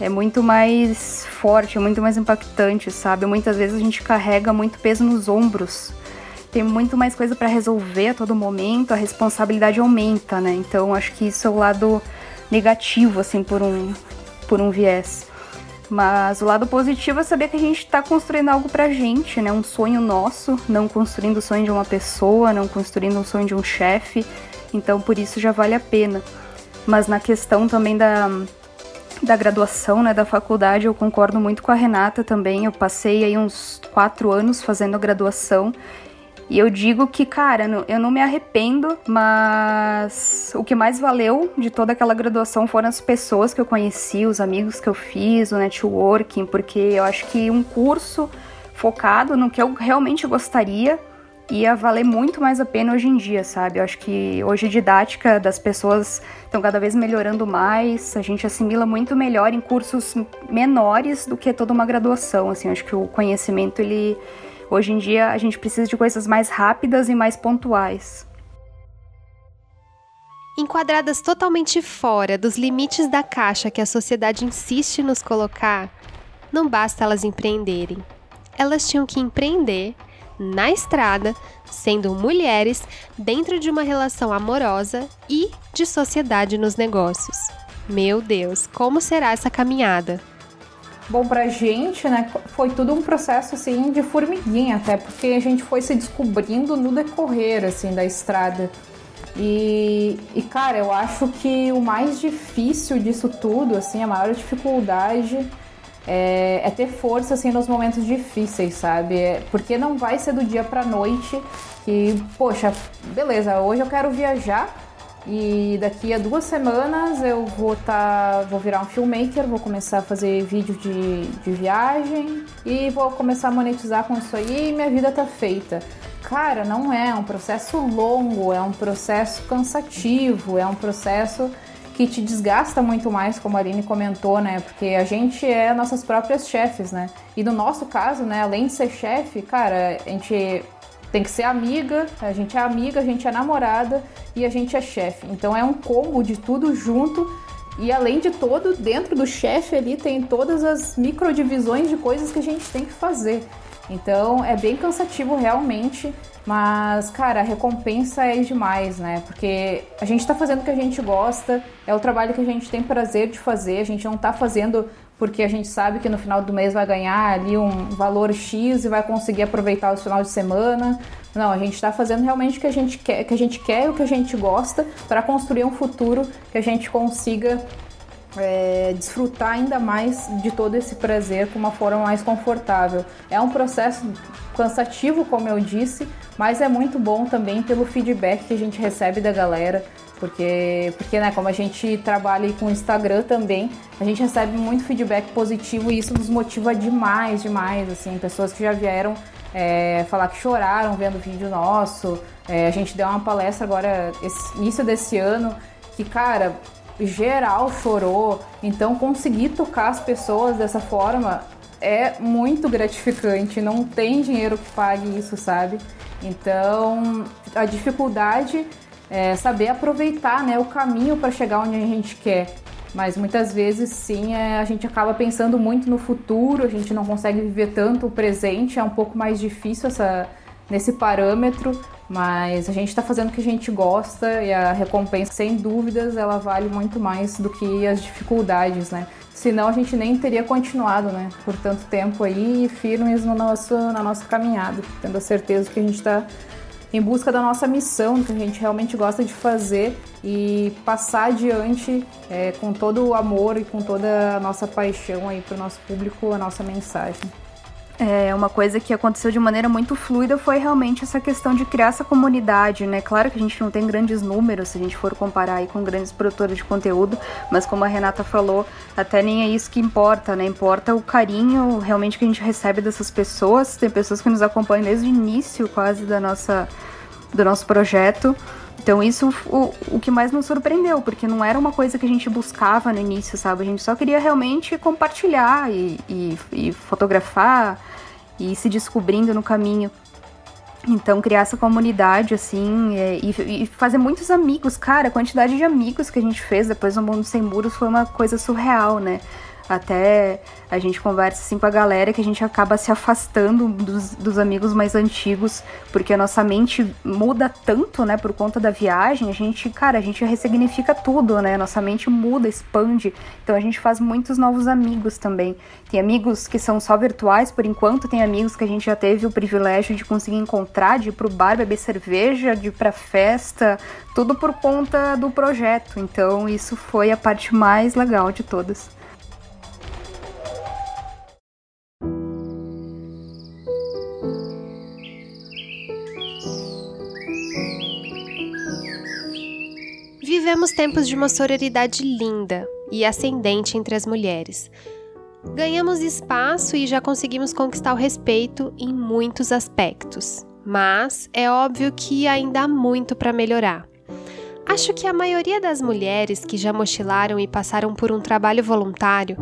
É muito mais forte, é muito mais impactante, sabe? Muitas vezes a gente carrega muito peso nos ombros tem muito mais coisa para resolver a todo momento, a responsabilidade aumenta, né? Então acho que isso é o lado negativo, assim, por um, por um viés. Mas o lado positivo é saber que a gente está construindo algo pra gente, né? Um sonho nosso, não construindo o sonho de uma pessoa, não construindo o sonho de um chefe. Então por isso já vale a pena. Mas na questão também da, da graduação, né, da faculdade, eu concordo muito com a Renata também. Eu passei aí uns quatro anos fazendo graduação e eu digo que, cara, eu não me arrependo, mas o que mais valeu de toda aquela graduação foram as pessoas que eu conheci, os amigos que eu fiz, o networking, porque eu acho que um curso focado no que eu realmente gostaria ia valer muito mais a pena hoje em dia, sabe? Eu acho que hoje a didática das pessoas estão cada vez melhorando mais, a gente assimila muito melhor em cursos menores do que toda uma graduação, assim, eu acho que o conhecimento ele Hoje em dia a gente precisa de coisas mais rápidas e mais pontuais. Enquadradas totalmente fora dos limites da caixa que a sociedade insiste nos colocar, não basta elas empreenderem. Elas tinham que empreender na estrada, sendo mulheres dentro de uma relação amorosa e de sociedade nos negócios. Meu Deus, como será essa caminhada? Bom, pra gente, né, foi tudo um processo, assim, de formiguinha até, porque a gente foi se descobrindo no decorrer, assim, da estrada. E, e, cara, eu acho que o mais difícil disso tudo, assim, a maior dificuldade é, é ter força, assim, nos momentos difíceis, sabe? É, porque não vai ser do dia pra noite que, poxa, beleza, hoje eu quero viajar, e daqui a duas semanas eu vou tá, vou virar um filmmaker, vou começar a fazer vídeo de, de viagem e vou começar a monetizar com isso aí e minha vida tá feita. Cara, não é, é um processo longo, é um processo cansativo, é um processo que te desgasta muito mais, como a Aline comentou, né? Porque a gente é nossas próprias chefes, né? E no nosso caso, né, além de ser chefe, cara, a gente tem que ser amiga, a gente é amiga, a gente é namorada e a gente é chefe. Então é um combo de tudo junto. E além de todo, dentro do chefe ali tem todas as microdivisões de coisas que a gente tem que fazer. Então é bem cansativo realmente, mas cara, a recompensa é demais, né? Porque a gente tá fazendo o que a gente gosta, é o trabalho que a gente tem prazer de fazer, a gente não tá fazendo porque a gente sabe que no final do mês vai ganhar ali um valor X e vai conseguir aproveitar o final de semana. Não, a gente está fazendo realmente o que a gente quer, que a gente quer o que a gente gosta para construir um futuro que a gente consiga é, desfrutar ainda mais de todo esse prazer com uma forma mais confortável. É um processo cansativo, como eu disse, mas é muito bom também pelo feedback que a gente recebe da galera porque, porque né, como a gente trabalha com o Instagram também, a gente recebe muito feedback positivo e isso nos motiva demais, demais, assim, pessoas que já vieram é, falar que choraram vendo o vídeo nosso, é, a gente deu uma palestra agora, esse, início desse ano, que, cara, geral chorou, então conseguir tocar as pessoas dessa forma é muito gratificante, não tem dinheiro que pague isso, sabe? Então, a dificuldade é, saber aproveitar né, o caminho para chegar onde a gente quer. Mas muitas vezes, sim, é, a gente acaba pensando muito no futuro, a gente não consegue viver tanto o presente, é um pouco mais difícil essa, nesse parâmetro, mas a gente está fazendo o que a gente gosta e a recompensa, sem dúvidas, ela vale muito mais do que as dificuldades, né? Senão a gente nem teria continuado, né? Por tanto tempo aí, firmes no nosso, na nossa caminhada, tendo a certeza que a gente está em busca da nossa missão, que a gente realmente gosta de fazer e passar adiante é, com todo o amor e com toda a nossa paixão aí para o nosso público a nossa mensagem. É, uma coisa que aconteceu de maneira muito fluida foi realmente essa questão de criar essa comunidade, né? Claro que a gente não tem grandes números se a gente for comparar aí com grandes produtores de conteúdo, mas como a Renata falou, até nem é isso que importa, né? Importa o carinho realmente que a gente recebe dessas pessoas. Tem pessoas que nos acompanham desde o início quase da nossa, do nosso projeto. Então isso o, o que mais nos surpreendeu, porque não era uma coisa que a gente buscava no início, sabe? A gente só queria realmente compartilhar e, e, e fotografar e se descobrindo no caminho. Então, criar essa comunidade, assim, é, e, e, fazer muitos amigos. Cara, a quantidade de amigos que a gente fez depois do Mundo Sem Muros foi uma coisa surreal, né? Até a gente conversa assim com a galera que a gente acaba se afastando dos, dos amigos mais antigos, porque a nossa mente muda tanto, né, por conta da viagem. A gente, cara, a gente ressignifica tudo, né? Nossa mente muda, expande. Então a gente faz muitos novos amigos também. Tem amigos que são só virtuais por enquanto, tem amigos que a gente já teve o privilégio de conseguir encontrar, de ir pro bar beber cerveja, de ir pra festa, tudo por conta do projeto. Então isso foi a parte mais legal de todas. Vivemos tempos de uma sororidade linda e ascendente entre as mulheres. Ganhamos espaço e já conseguimos conquistar o respeito em muitos aspectos, mas é óbvio que ainda há muito para melhorar. Acho que a maioria das mulheres que já mochilaram e passaram por um trabalho voluntário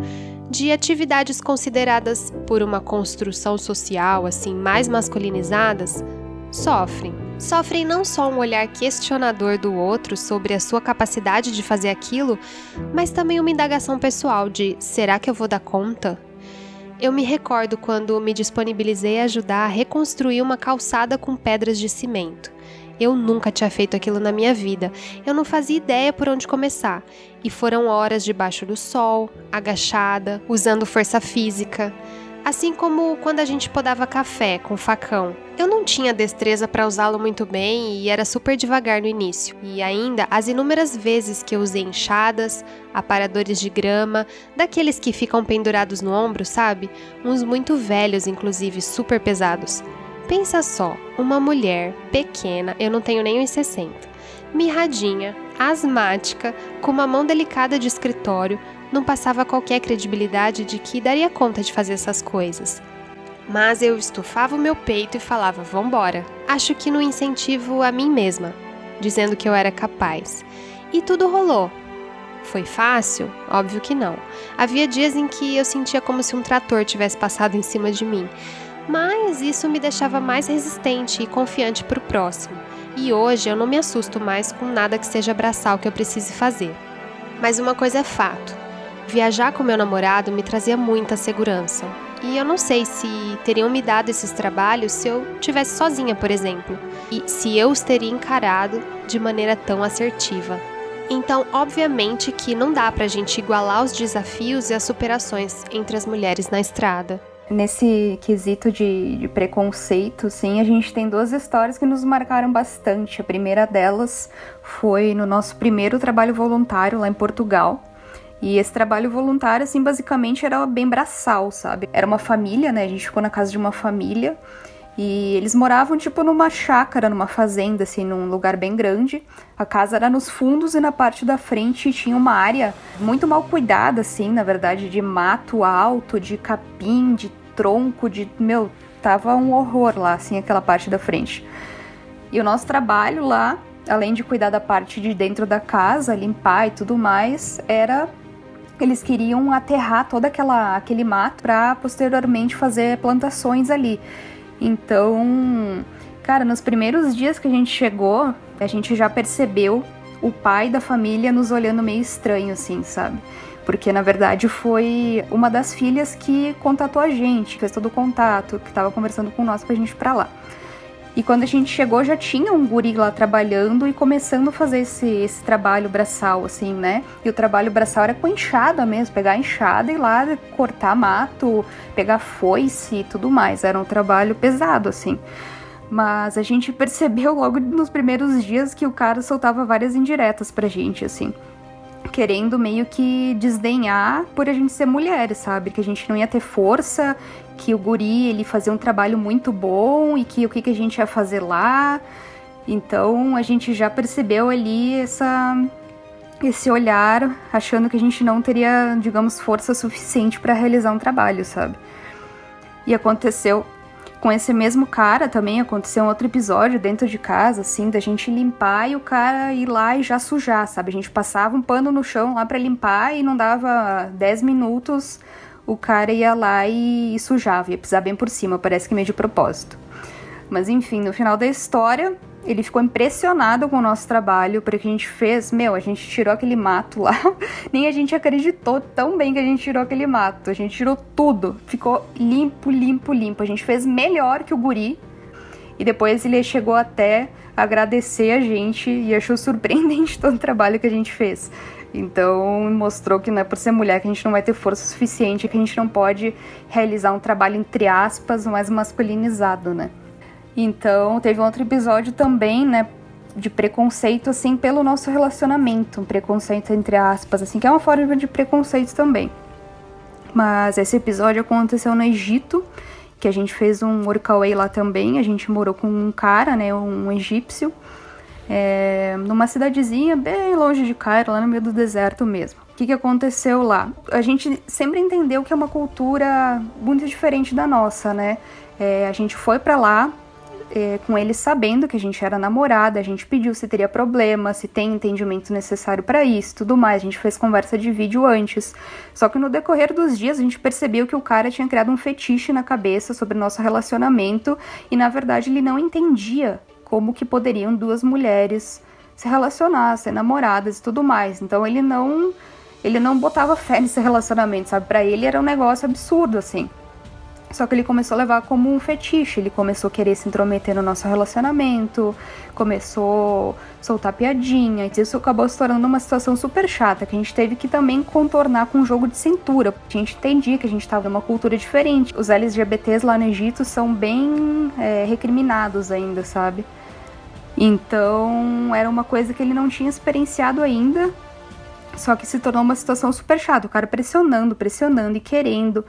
de atividades consideradas por uma construção social assim mais masculinizadas sofrem sofrem não só um olhar questionador do outro sobre a sua capacidade de fazer aquilo, mas também uma indagação pessoal de: será que eu vou dar conta? Eu me recordo quando me disponibilizei a ajudar a reconstruir uma calçada com pedras de cimento. Eu nunca tinha feito aquilo na minha vida, eu não fazia ideia por onde começar, e foram horas debaixo do sol, agachada, usando força física. Assim como quando a gente podava café com facão. Eu não tinha destreza para usá-lo muito bem e era super devagar no início. E ainda as inúmeras vezes que eu usei enxadas, aparadores de grama, daqueles que ficam pendurados no ombro, sabe? Uns muito velhos, inclusive, super pesados. Pensa só, uma mulher pequena, eu não tenho nem uns 60, mirradinha, asmática, com uma mão delicada de escritório, não passava qualquer credibilidade de que daria conta de fazer essas coisas. Mas eu estufava o meu peito e falava: vambora. Acho que no incentivo a mim mesma, dizendo que eu era capaz. E tudo rolou. Foi fácil? Óbvio que não. Havia dias em que eu sentia como se um trator tivesse passado em cima de mim. Mas isso me deixava mais resistente e confiante para o próximo. E hoje eu não me assusto mais com nada que seja braçal que eu precise fazer. Mas uma coisa é fato: Viajar com meu namorado me trazia muita segurança. E eu não sei se teriam me dado esses trabalhos se eu tivesse sozinha, por exemplo, e se eu os teria encarado de maneira tão assertiva. Então, obviamente que não dá pra gente igualar os desafios e as superações entre as mulheres na estrada. Nesse quesito de, de, preconceito, sim, a gente tem duas histórias que nos marcaram bastante. A primeira delas foi no nosso primeiro trabalho voluntário lá em Portugal. E esse trabalho voluntário, assim, basicamente era bem braçal, sabe? Era uma família, né? A gente ficou na casa de uma família e eles moravam, tipo, numa chácara, numa fazenda, assim, num lugar bem grande. A casa era nos fundos e na parte da frente tinha uma área muito mal cuidada, assim, na verdade, de mato alto, de capim, de tronco, de. Meu, tava um horror lá, assim, aquela parte da frente. E o nosso trabalho lá, além de cuidar da parte de dentro da casa, limpar e tudo mais, era eles queriam aterrar todo aquela, aquele mato para posteriormente fazer plantações ali. Então, cara, nos primeiros dias que a gente chegou, a gente já percebeu o pai da família nos olhando meio estranho, assim, sabe? Porque na verdade foi uma das filhas que contatou a gente, fez todo o contato, que estava conversando com nós pra gente ir pra lá. E quando a gente chegou, já tinha um guri lá trabalhando e começando a fazer esse, esse trabalho braçal, assim, né? E o trabalho braçal era com enxada mesmo, pegar a enxada e lá cortar mato, pegar foice e tudo mais. Era um trabalho pesado, assim. Mas a gente percebeu logo nos primeiros dias que o cara soltava várias indiretas pra gente, assim. Querendo meio que desdenhar por a gente ser mulher, sabe? Que a gente não ia ter força, que o guri ele fazia um trabalho muito bom e que o que, que a gente ia fazer lá. Então a gente já percebeu ali essa, esse olhar, achando que a gente não teria, digamos, força suficiente para realizar um trabalho, sabe? E aconteceu com esse mesmo cara também aconteceu um outro episódio dentro de casa, assim, da gente limpar e o cara ir lá e já sujar, sabe? A gente passava um pano no chão lá para limpar e não dava 10 minutos, o cara ia lá e, sujava, ia pisar bem por cima, parece que meio de propósito. Mas enfim, no final da história, ele ficou impressionado com o nosso trabalho, porque a gente fez, meu, a gente tirou aquele mato lá, nem a gente acreditou tão bem que a gente tirou aquele mato. A gente tirou tudo, ficou limpo, limpo, limpo. A gente fez melhor que o guri. E depois ele chegou até agradecer a gente e achou surpreendente todo o trabalho que a gente fez. Então mostrou que não é por ser mulher que a gente não vai ter força suficiente, que a gente não pode realizar um trabalho entre aspas mais masculinizado, né? Então, teve um outro episódio também, né, de preconceito, assim, pelo nosso relacionamento. Um preconceito, entre aspas, assim, que é uma forma de preconceito também. Mas esse episódio aconteceu no Egito, que a gente fez um workaway lá também. A gente morou com um cara, né, um egípcio, é, numa cidadezinha bem longe de Cairo, lá no meio do deserto mesmo. O que, que aconteceu lá? A gente sempre entendeu que é uma cultura muito diferente da nossa, né? É, a gente foi para lá é, com ele sabendo que a gente era namorada, a gente pediu se teria problema, se tem entendimento necessário para isso, tudo mais. A gente fez conversa de vídeo antes. Só que no decorrer dos dias a gente percebeu que o cara tinha criado um fetiche na cabeça sobre nosso relacionamento e na verdade ele não entendia como que poderiam duas mulheres se relacionar, ser namoradas e tudo mais. Então ele não ele não botava fé nesse relacionamento, sabe? Para ele era um negócio absurdo assim. Só que ele começou a levar como um fetiche, ele começou a querer se intrometer no nosso relacionamento, começou a soltar piadinha, e isso acabou se tornando uma situação super chata, que a gente teve que também contornar com um jogo de cintura. A gente entendia que a gente estava numa cultura diferente. Os LGBTs lá no Egito são bem é, recriminados ainda, sabe? Então era uma coisa que ele não tinha experienciado ainda, só que se tornou uma situação super chata, o cara pressionando, pressionando e querendo.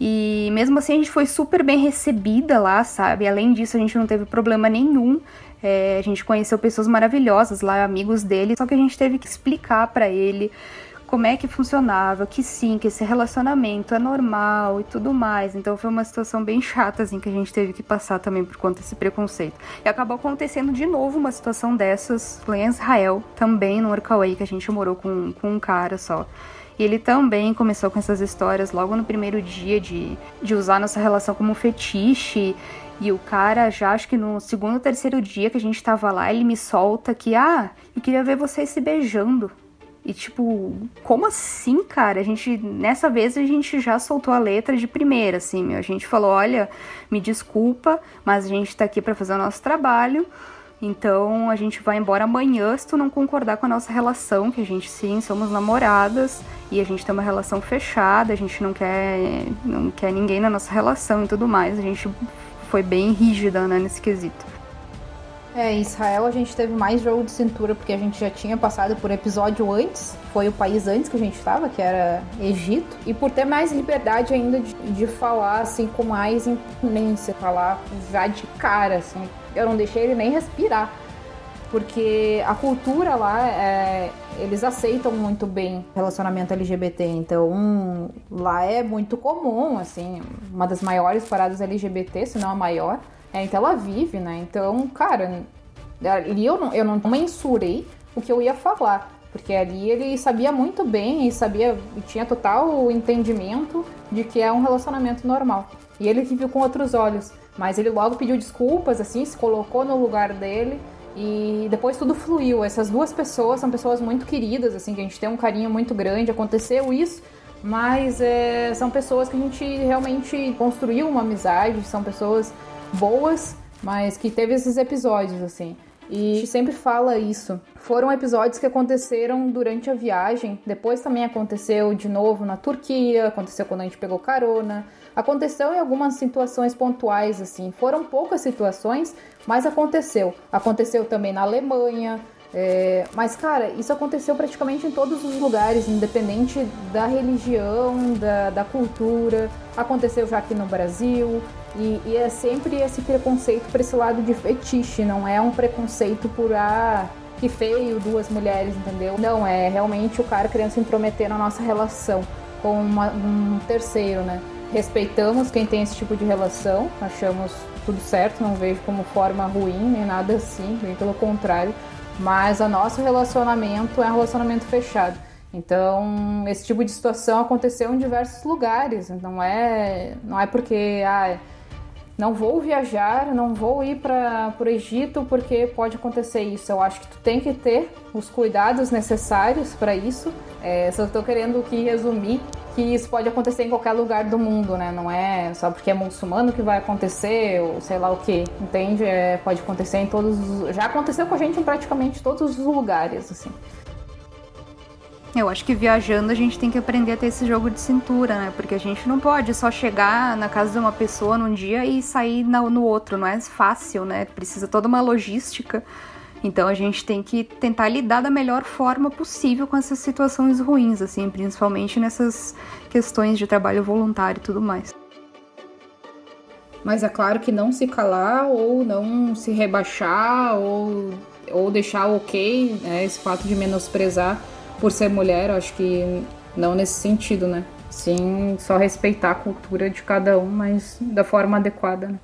E mesmo assim a gente foi super bem recebida lá, sabe? Além disso, a gente não teve problema nenhum. É, a gente conheceu pessoas maravilhosas lá, amigos dele, só que a gente teve que explicar para ele como é que funcionava, que sim, que esse relacionamento é normal e tudo mais. Então foi uma situação bem chata, assim, que a gente teve que passar também por conta desse preconceito. E acabou acontecendo de novo uma situação dessas lá em Israel, também no Workaway, que a gente morou com, com um cara só. E ele também começou com essas histórias logo no primeiro dia de, de usar nossa relação como fetiche. E o cara, já acho que no segundo ou terceiro dia que a gente tava lá, ele me solta que, ah, eu queria ver vocês se beijando. E tipo, como assim, cara? A gente, nessa vez a gente já soltou a letra de primeira, assim, meu. A gente falou, olha, me desculpa, mas a gente tá aqui para fazer o nosso trabalho. Então a gente vai embora amanhã se tu não concordar com a nossa relação, que a gente sim somos namoradas e a gente tem uma relação fechada, a gente não quer não quer ninguém na nossa relação e tudo mais. A gente foi bem rígida né, nesse quesito. É, em Israel a gente teve mais jogo de cintura porque a gente já tinha passado por episódio antes, foi o país antes que a gente estava, que era Egito, e por ter mais liberdade ainda de, de falar assim com mais imponência, falar já de cara, assim. Eu não deixei ele nem respirar, porque a cultura lá, é, eles aceitam muito bem relacionamento LGBT, então lá é muito comum, assim, uma das maiores paradas LGBT, se não a maior é, então ela vive, né? Então, cara, ali eu não, eu não mensurei o que eu ia falar. Porque ali ele sabia muito bem e sabia, e tinha total entendimento de que é um relacionamento normal. E ele vive com outros olhos. Mas ele logo pediu desculpas, assim, se colocou no lugar dele. E depois tudo fluiu. Essas duas pessoas são pessoas muito queridas, assim, que a gente tem um carinho muito grande. Aconteceu isso, mas é, são pessoas que a gente realmente construiu uma amizade, são pessoas boas, mas que teve esses episódios, assim. E a gente sempre fala isso. Foram episódios que aconteceram durante a viagem. Depois também aconteceu de novo na Turquia, aconteceu quando a gente pegou carona, Aconteceu em algumas situações pontuais, assim. Foram poucas situações, mas aconteceu. Aconteceu também na Alemanha. É, mas, cara, isso aconteceu praticamente em todos os lugares, independente da religião, da, da cultura. Aconteceu já aqui no Brasil. E, e é sempre esse preconceito para esse lado de fetiche, não é um preconceito por ah, que feio, duas mulheres, entendeu? Não, é realmente o cara querendo se intrometer na nossa relação com uma, um terceiro, né? Respeitamos quem tem esse tipo de relação, achamos tudo certo, não vejo como forma ruim nem nada assim, bem pelo contrário. Mas o nosso relacionamento é um relacionamento fechado. Então, esse tipo de situação aconteceu em diversos lugares. Não é, não é porque ah, não vou viajar, não vou ir para o Egito porque pode acontecer isso. Eu acho que tu tem que ter os cuidados necessários para isso. É, só estou querendo aqui resumir que isso pode acontecer em qualquer lugar do mundo, né? Não é só porque é muçulmano que vai acontecer, ou sei lá o que, entende? É, pode acontecer em todos os... Já aconteceu com a gente em praticamente todos os lugares, assim. Eu acho que viajando a gente tem que aprender a ter esse jogo de cintura, né? Porque a gente não pode só chegar na casa de uma pessoa num dia e sair no outro, não é fácil, né? Precisa toda uma logística. Então a gente tem que tentar lidar da melhor forma possível com essas situações ruins, assim, principalmente nessas questões de trabalho voluntário e tudo mais. Mas é claro que não se calar ou não se rebaixar ou, ou deixar ok né, esse fato de menosprezar por ser mulher, acho que não nesse sentido, né? Sim, só respeitar a cultura de cada um, mas da forma adequada. Né?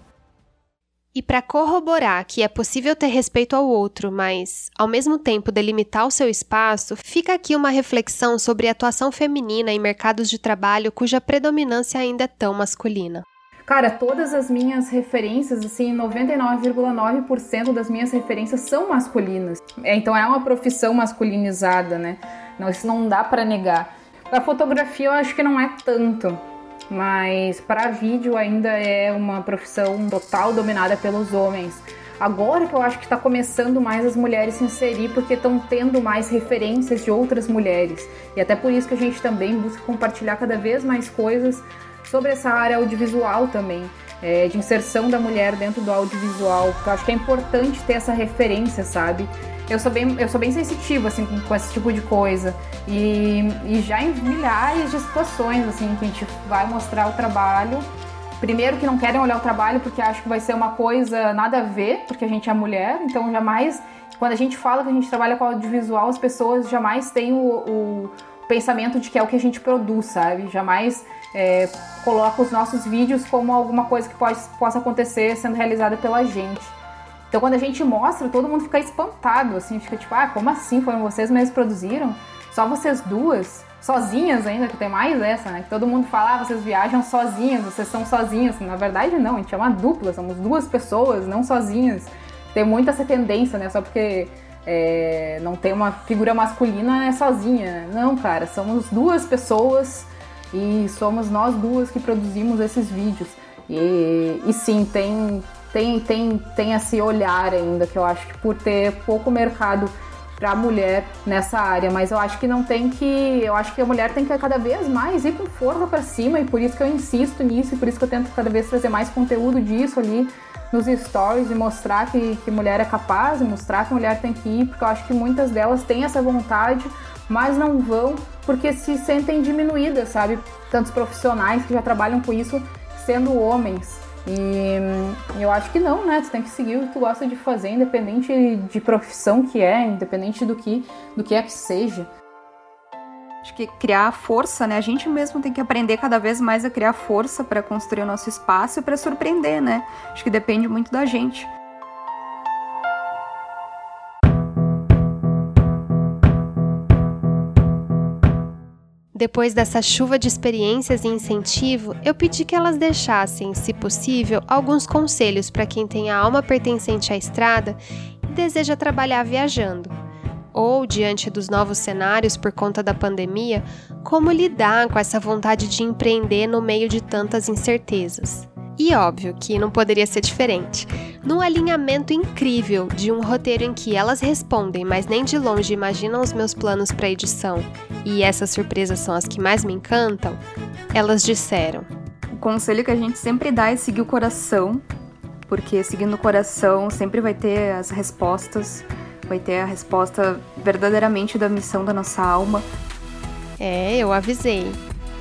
E para corroborar que é possível ter respeito ao outro, mas ao mesmo tempo delimitar o seu espaço, fica aqui uma reflexão sobre a atuação feminina em mercados de trabalho cuja predominância ainda é tão masculina. Cara, todas as minhas referências, assim, 99,9% das minhas referências são masculinas. Então é uma profissão masculinizada, né? Não, isso não dá para negar. Para fotografia eu acho que não é tanto, mas para vídeo ainda é uma profissão total dominada pelos homens. Agora que eu acho que está começando mais as mulheres se inserir, porque estão tendo mais referências de outras mulheres. E até por isso que a gente também busca compartilhar cada vez mais coisas sobre essa área audiovisual também. É, de inserção da mulher dentro do audiovisual, eu acho que é importante ter essa referência, sabe? Eu sou bem, eu sou bem sensitiva, assim, com, com esse tipo de coisa. E, e já em milhares de situações, assim, que a gente vai mostrar o trabalho. Primeiro que não querem olhar o trabalho porque acham que vai ser uma coisa nada a ver, porque a gente é mulher, então jamais... Quando a gente fala que a gente trabalha com audiovisual, as pessoas jamais têm o, o pensamento de que é o que a gente produz, sabe? Jamais é, coloca os nossos vídeos como alguma coisa que pode, possa acontecer sendo realizada pela gente. Então quando a gente mostra, todo mundo fica espantado, assim, fica tipo, ah, como assim? Foram vocês mesmos produziram? Só vocês duas? Sozinhas ainda, que tem mais essa, né? Que todo mundo fala, ah, vocês viajam sozinhas, vocês são sozinhas. Na verdade, não, a gente é uma dupla, somos duas pessoas, não sozinhas. Tem muita essa tendência, né? Só porque é, não tem uma figura masculina é sozinha. Não, cara, somos duas pessoas e somos nós duas que produzimos esses vídeos. E, e sim, tem, tem, tem, tem esse olhar ainda, que eu acho que por ter pouco mercado para mulher nessa área, mas eu acho que não tem que, eu acho que a mulher tem que cada vez mais ir com força para cima e por isso que eu insisto nisso e por isso que eu tento cada vez trazer mais conteúdo disso ali nos stories e mostrar que, que mulher é capaz, mostrar que mulher tem que ir, porque eu acho que muitas delas têm essa vontade, mas não vão porque se sentem diminuídas, sabe? Tantos profissionais que já trabalham com isso sendo homens. E eu acho que não, né? Tu tem que seguir o que tu gosta de fazer, independente de profissão que é, independente do que, do que é que seja. Acho que criar força, né? A gente mesmo tem que aprender cada vez mais a criar força para construir o nosso espaço e para surpreender, né? Acho que depende muito da gente. Depois dessa chuva de experiências e incentivo, eu pedi que elas deixassem, se possível, alguns conselhos para quem tem a alma pertencente à estrada e deseja trabalhar viajando. Ou, diante dos novos cenários por conta da pandemia, como lidar com essa vontade de empreender no meio de tantas incertezas. E óbvio que não poderia ser diferente. Num alinhamento incrível de um roteiro em que elas respondem, mas nem de longe imaginam os meus planos para edição, e essas surpresas são as que mais me encantam, elas disseram: conselho que a gente sempre dá é seguir o coração, porque seguindo o coração sempre vai ter as respostas, vai ter a resposta verdadeiramente da missão da nossa alma. É, eu avisei.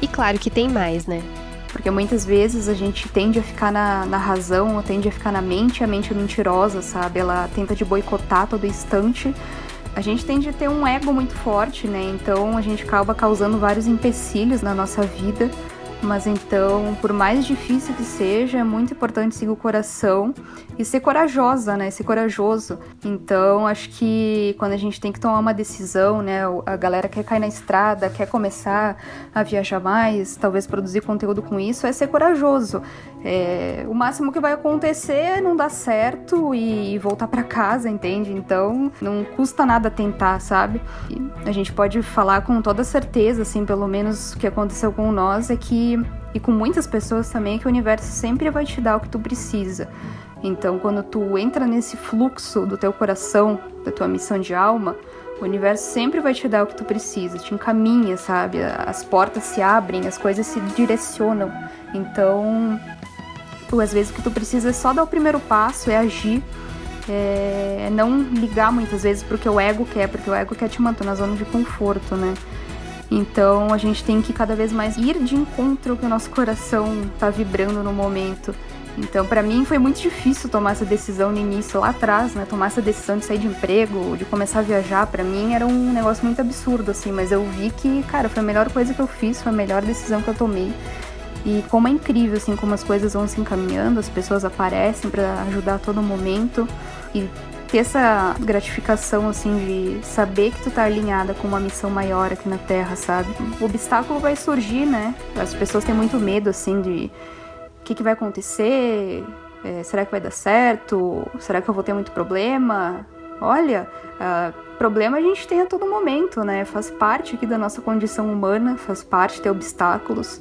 E claro que tem mais, né? Porque muitas vezes a gente tende a ficar na, na razão, ou tende a ficar na mente, a mente é mentirosa, sabe? Ela tenta de boicotar todo instante. A gente tende a ter um ego muito forte, né? Então a gente acaba causando vários empecilhos na nossa vida mas então, por mais difícil que seja, é muito importante seguir o coração e ser corajosa, né? Ser corajoso. Então, acho que quando a gente tem que tomar uma decisão, né? A galera quer cair na estrada, quer começar a viajar mais, talvez produzir conteúdo com isso, é ser corajoso. É, o máximo que vai acontecer é não dar certo e voltar para casa, entende? Então, não custa nada tentar, sabe? E a gente pode falar com toda certeza, assim, pelo menos o que aconteceu com nós é que e com muitas pessoas também que o universo sempre vai te dar o que tu precisa. Então, quando tu entra nesse fluxo do teu coração, da tua missão de alma, o universo sempre vai te dar o que tu precisa, te encaminha, sabe? As portas se abrem, as coisas se direcionam. Então, tu, às vezes o que tu precisa é só dar o primeiro passo, é agir, é não ligar muitas vezes pro que o ego quer, porque o ego quer te manter na zona de conforto, né? Então a gente tem que cada vez mais ir de encontro que o nosso coração está vibrando no momento. Então, para mim foi muito difícil tomar essa decisão no início, lá atrás, né? Tomar essa decisão de sair de emprego, de começar a viajar, para mim era um negócio muito absurdo, assim. Mas eu vi que, cara, foi a melhor coisa que eu fiz, foi a melhor decisão que eu tomei. E como é incrível, assim, como as coisas vão se encaminhando, as pessoas aparecem para ajudar a todo momento. E ter essa gratificação, assim, de saber que tu tá alinhada com uma missão maior aqui na Terra, sabe? O obstáculo vai surgir, né? As pessoas têm muito medo, assim, de o que, que vai acontecer, é, será que vai dar certo? Será que eu vou ter muito problema? Olha, uh, problema a gente tem a todo momento, né? Faz parte aqui da nossa condição humana, faz parte ter obstáculos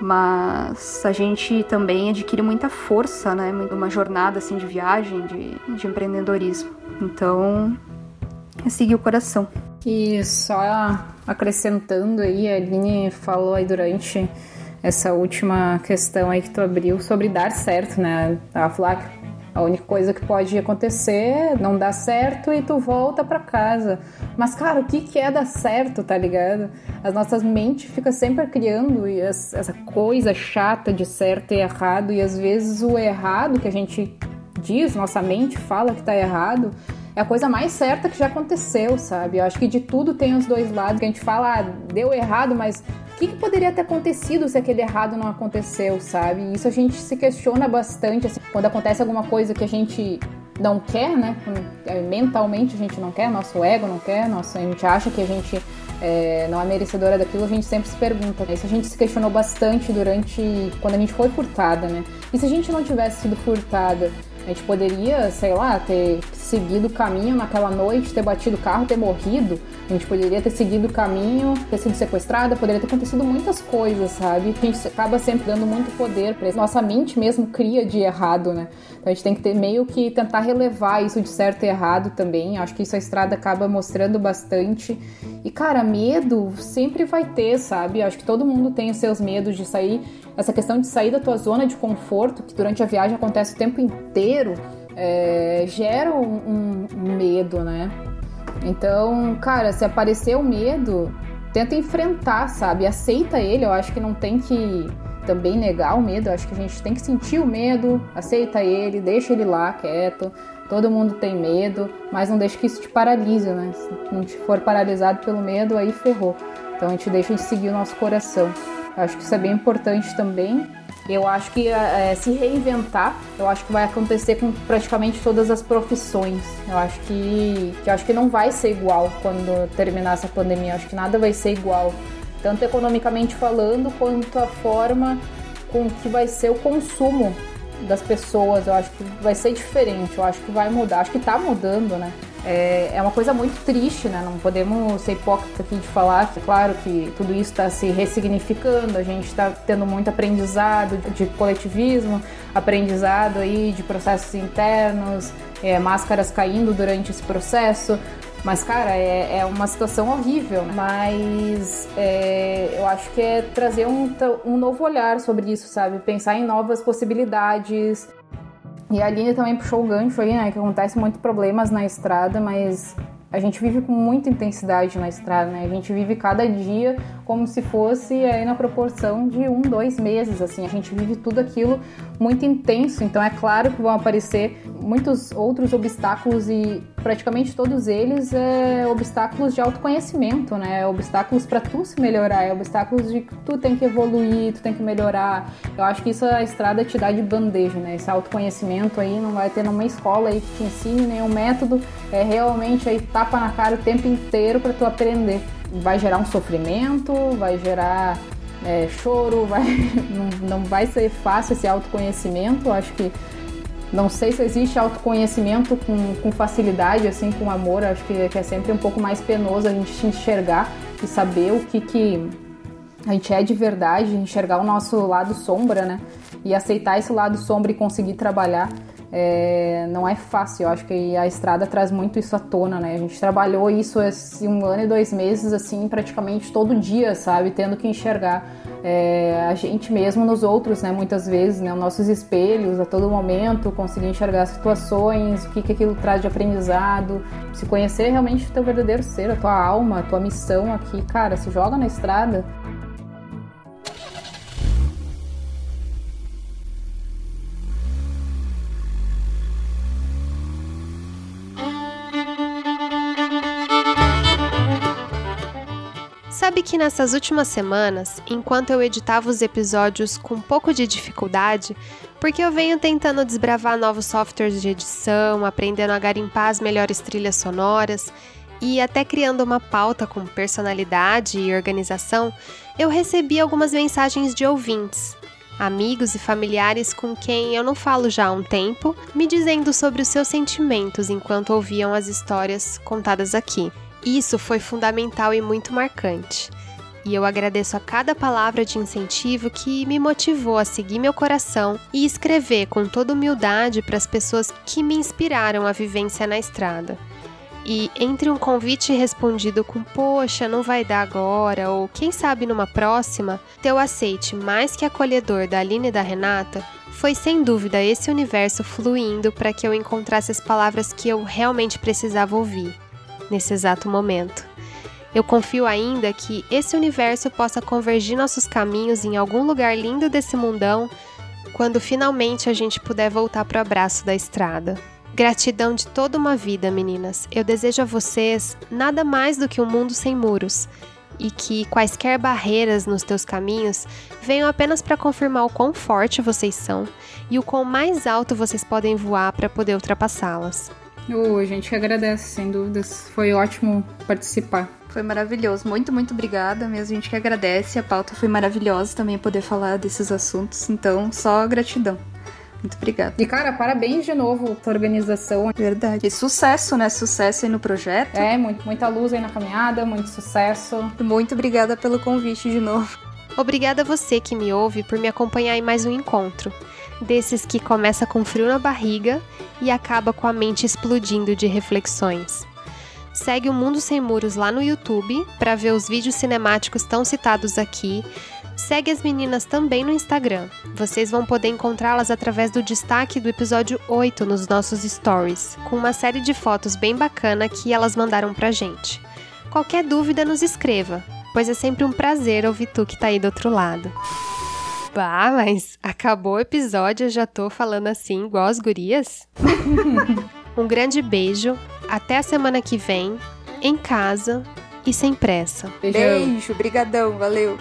mas a gente também adquire muita força, né? Uma jornada assim de viagem, de, de empreendedorismo. Então, é seguir o coração. E só acrescentando aí, a Aline falou aí durante essa última questão aí que tu abriu sobre dar certo, né? A Flá a única coisa que pode acontecer é não dar certo e tu volta para casa. Mas, cara, o que, que é dar certo, tá ligado? As nossas mentes ficam sempre criando essa coisa chata de certo e errado, e às vezes o errado que a gente diz, nossa mente fala que tá errado, é a coisa mais certa que já aconteceu, sabe? Eu acho que de tudo tem os dois lados, que a gente fala, ah, deu errado, mas o que, que, poderia ter acontecido se aquele errado não aconteceu, sabe? Isso a gente se questiona bastante, assim, quando acontece alguma coisa que a gente não quer, né? É, mentalmente a gente não quer, nosso ego não quer, nosso, a gente acha que a gente é, não é merecedora daquilo, a gente sempre se pergunta. Né? Isso a gente se questionou bastante durante quando a gente foi furtada, né? E se a gente não tivesse sido furtada, a gente poderia, sei lá, ter seguido o caminho naquela noite, ter batido o carro, ter morrido. A gente poderia ter seguido o caminho, ter sido sequestrada, poderia ter acontecido muitas coisas, sabe? A gente acaba sempre dando muito poder para. Nossa mente mesmo cria de errado, né? Então a gente tem que ter meio que tentar relevar isso de certo e errado também. Acho que isso a estrada acaba mostrando bastante. E cara, medo sempre vai ter, sabe? Acho que todo mundo tem os seus medos de sair. Essa questão de sair da tua zona de conforto, que durante a viagem acontece o tempo inteiro é, gera um, um medo, né? Então, cara, se aparecer o medo, tenta enfrentar, sabe? Aceita ele. Eu acho que não tem que também negar o medo. Eu acho que a gente tem que sentir o medo, aceita ele, deixa ele lá quieto. Todo mundo tem medo, mas não deixa que isso te paralise, né? Se não te for paralisado pelo medo, aí ferrou. Então a gente deixa de seguir o nosso coração. Acho que isso é bem importante também. Eu acho que é, se reinventar, eu acho que vai acontecer com praticamente todas as profissões. Eu acho que, que eu acho que não vai ser igual quando terminar essa pandemia. Eu acho que nada vai ser igual, tanto economicamente falando quanto a forma com que vai ser o consumo das pessoas. Eu acho que vai ser diferente. Eu acho que vai mudar. Acho que tá mudando, né? É, é uma coisa muito triste, né? Não podemos ser hipócritas aqui de falar que, claro, que tudo isso está se ressignificando, a gente está tendo muito aprendizado de coletivismo, aprendizado aí de processos internos, é, máscaras caindo durante esse processo, Mas, cara, é, é uma situação horrível, né? Mas é, eu acho que é trazer um, um novo olhar sobre isso, sabe? Pensar em novas possibilidades. E a Aline também puxou o gancho aí, né? Que acontece muitos problemas na estrada, mas a gente vive com muita intensidade na estrada, né? A gente vive cada dia como se fosse aí na proporção de um, dois meses, assim. A gente vive tudo aquilo muito intenso, então é claro que vão aparecer muitos outros obstáculos e praticamente todos eles é obstáculos de autoconhecimento, né? É obstáculos para tu se melhorar, é obstáculos de que tu tem que evoluir, tu tem que melhorar. Eu acho que isso a estrada te dá de bandeja, né? Esse autoconhecimento aí não vai ter numa escola aí que te ensine nenhum método, é realmente aí tapa na cara o tempo inteiro para tu aprender. Vai gerar um sofrimento, vai gerar é, choro, vai, não, não vai ser fácil esse autoconhecimento. Acho que não sei se existe autoconhecimento com, com facilidade, assim, com amor. Acho que, que, é sempre um pouco mais penoso a gente se enxergar e saber o que, que a gente é de verdade, enxergar o nosso lado sombra, né? E aceitar esse lado sombra e conseguir trabalhar é, não é fácil. Eu acho que a estrada traz muito isso à tona, né? A gente trabalhou isso esse um ano e dois meses, assim, praticamente todo dia, sabe? Tendo que enxergar é, a gente mesmo nos outros, né? Muitas vezes, né? Os nossos espelhos a todo momento, conseguir enxergar situações, o que, que aquilo traz de aprendizado, se conhecer realmente o teu verdadeiro ser, a tua alma, a tua missão aqui. Cara, se joga na estrada, Sabe que nessas últimas semanas, enquanto eu editava os episódios com um pouco de dificuldade, porque eu venho tentando desbravar novos softwares de edição, aprendendo a garimpar as melhores trilhas sonoras e até criando uma pauta com personalidade e organização, eu recebi algumas mensagens de ouvintes, amigos e familiares com quem eu não falo já há um tempo, me dizendo sobre os seus sentimentos enquanto ouviam as histórias contadas aqui. Isso foi fundamental e muito marcante. E eu agradeço a cada palavra de incentivo que me motivou a seguir meu coração e escrever com toda humildade para as pessoas que me inspiraram a vivência na estrada. E entre um convite respondido com poxa, não vai dar agora, ou quem sabe numa próxima, teu aceite mais que acolhedor da Aline e da Renata foi sem dúvida esse universo fluindo para que eu encontrasse as palavras que eu realmente precisava ouvir nesse exato momento. Eu confio ainda que esse universo possa convergir nossos caminhos em algum lugar lindo desse mundão quando finalmente a gente puder voltar para o abraço da estrada. Gratidão de toda uma vida, meninas. Eu desejo a vocês nada mais do que um mundo sem muros e que quaisquer barreiras nos teus caminhos venham apenas para confirmar o quão forte vocês são e o quão mais alto vocês podem voar para poder ultrapassá-las. Oh, a gente agradece, sem dúvidas. Foi ótimo participar. Foi maravilhoso. Muito, muito obrigada mesmo. A gente que agradece. A pauta foi maravilhosa também poder falar desses assuntos. Então, só gratidão. Muito obrigada. E, cara, parabéns de novo pela organização. Verdade. E sucesso, né? Sucesso aí no projeto. É, muito, muita luz aí na caminhada, muito sucesso. Muito obrigada pelo convite de novo. Obrigada a você que me ouve por me acompanhar em mais um encontro desses que começa com frio na barriga e acaba com a mente explodindo de reflexões. Segue o Mundo Sem Muros lá no YouTube para ver os vídeos cinemáticos tão citados aqui. Segue as meninas também no Instagram. Vocês vão poder encontrá-las através do destaque do episódio 8 nos nossos stories, com uma série de fotos bem bacana que elas mandaram pra gente. Qualquer dúvida nos escreva, pois é sempre um prazer ouvir tu que tá aí do outro lado. Bah, mas acabou o episódio, eu já tô falando assim, igual as gurias. um grande beijo, até a semana que vem, em casa e sem pressa. Beijo, brigadão, valeu.